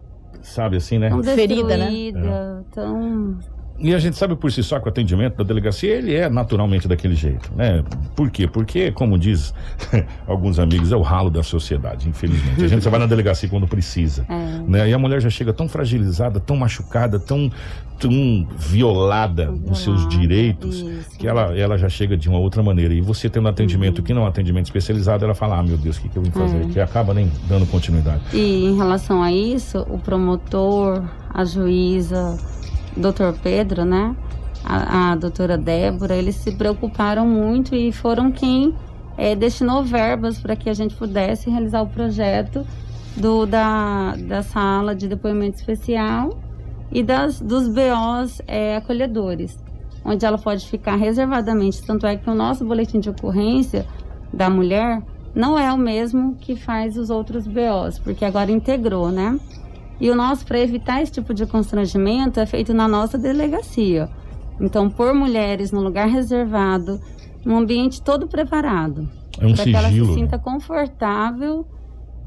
sabe assim, né? tão ferida, né? destruída, tão E a gente sabe por si só que o atendimento da delegacia, ele é naturalmente daquele jeito, né? Por quê? Porque, como diz alguns amigos, é o ralo da sociedade, infelizmente. A gente só vai na delegacia quando precisa. é, Né? E a mulher já chega tão fragilizada, tão machucada, tão, tão violada nos seus direitos, isso. que ela, ela já chega de uma outra maneira. E você tendo um atendimento que não é um atendimento especializado, ela fala, ah, meu Deus, o que, que eu vim fazer? É. Que acaba nem dando continuidade. E em relação a isso, o promotor, a juíza, doutor Pedro, né? A, a doutora Débora, eles se preocuparam muito e foram quem eh, destinou verbas para que a gente pudesse realizar o projeto do, da, da sala de depoimento especial e das, dos BOs eh, acolhedores, onde ela pode ficar reservadamente. Tanto é que o nosso boletim de ocorrência da mulher não é o mesmo que faz os outros BOs, porque agora integrou, né? E o nosso, para evitar esse tipo de constrangimento, é feito na nossa delegacia. Então, por mulheres no lugar reservado, num ambiente todo preparado. É um para que ela se né? sinta confortável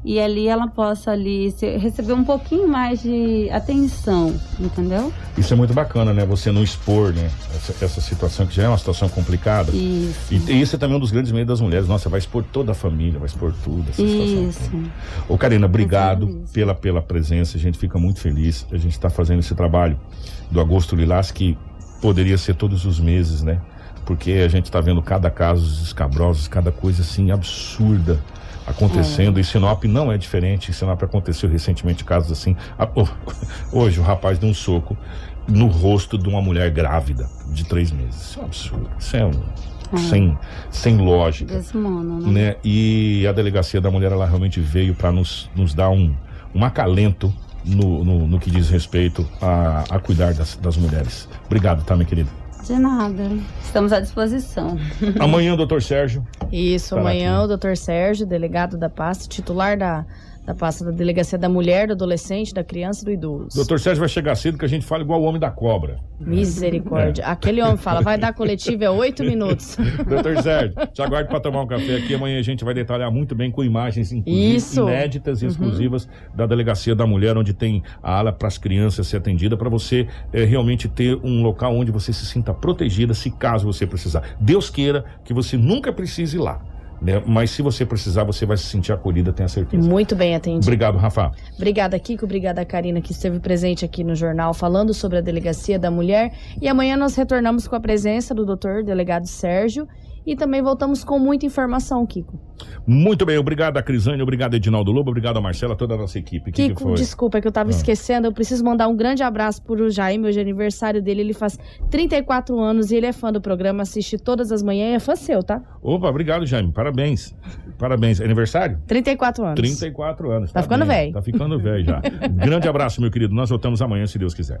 e ali ela possa ali receber um pouquinho mais de atenção, entendeu? Isso é muito bacana, né? Você não expor, né? Essa, essa situação que já é uma situação complicada. Isso. E, e esse é também um dos grandes medos das mulheres. Nossa, vai expor toda a família, vai expor tudo. Essa situação. Isso. Ô, Karina, obrigado isso. pela, pela presença. A gente fica muito feliz. A gente está fazendo esse trabalho do Agosto Lilás que poderia ser todos os meses, né? Porque a gente está vendo cada caso escabrosos, cada coisa assim absurda acontecendo. E Sinop não é diferente. Em Sinop aconteceu recentemente casos assim. Hoje o rapaz deu um soco no rosto de uma mulher grávida de três meses. Isso é um absurdo. Isso é um. É. Sem, sem lógica Desmono, né? né? E a delegacia da mulher ela realmente veio para nos, nos dar um, um acalento no, no, no que diz respeito a, a cuidar das, das mulheres. Obrigado, tá, minha querida? De nada. Estamos à disposição. Amanhã, doutor Sérgio. Isso, amanhã aqui. o doutor Sérgio, delegado da pasta, titular da, da pasta da Delegacia da Mulher, do Adolescente, da Criança e do Idoso. Doutor Sérgio vai chegar cedo que a gente fala igual o homem da cobra. Misericórdia. Aquele homem fala, vai dar coletiva é oito minutos. Doutor Sérgio, te aguardo para tomar um café aqui. Amanhã a gente vai detalhar muito bem com imagens, inéditas e exclusivas da Delegacia da Mulher, onde tem a ala para as crianças ser atendida, para você eh, realmente ter um local onde você se sinta protegida, se caso você precisar. Deus queira que você nunca precise ir lá. Né? Mas se você precisar, você vai se sentir acolhida, tenha certeza. Muito bem atendido. Obrigado, Rafa. Obrigada, Kiko. Obrigada, Karina, que esteve presente aqui no jornal falando sobre a Delegacia da Mulher. E amanhã nós retornamos com a presença do doutor delegado Sérgio. E também voltamos com muita informação, Kiko. Muito bem, obrigado a Crisane, obrigado Edinaldo Lobo, obrigado a Marcela, toda a nossa equipe. O que, que Kiko, foi? desculpa, é que eu tava Ah. esquecendo. Eu preciso mandar um grande abraço pro Jaime, hoje é aniversário dele. Ele faz 34 anos e ele é fã do programa, assiste todas as manhãs e é fã seu, tá? Opa, obrigado, Jaime. Parabéns. Parabéns. Aniversário? 34 anos. 34 anos. Tá ficando bem, velho. Tá ficando velho já. Grande abraço, meu querido. Nós voltamos amanhã, se Deus quiser.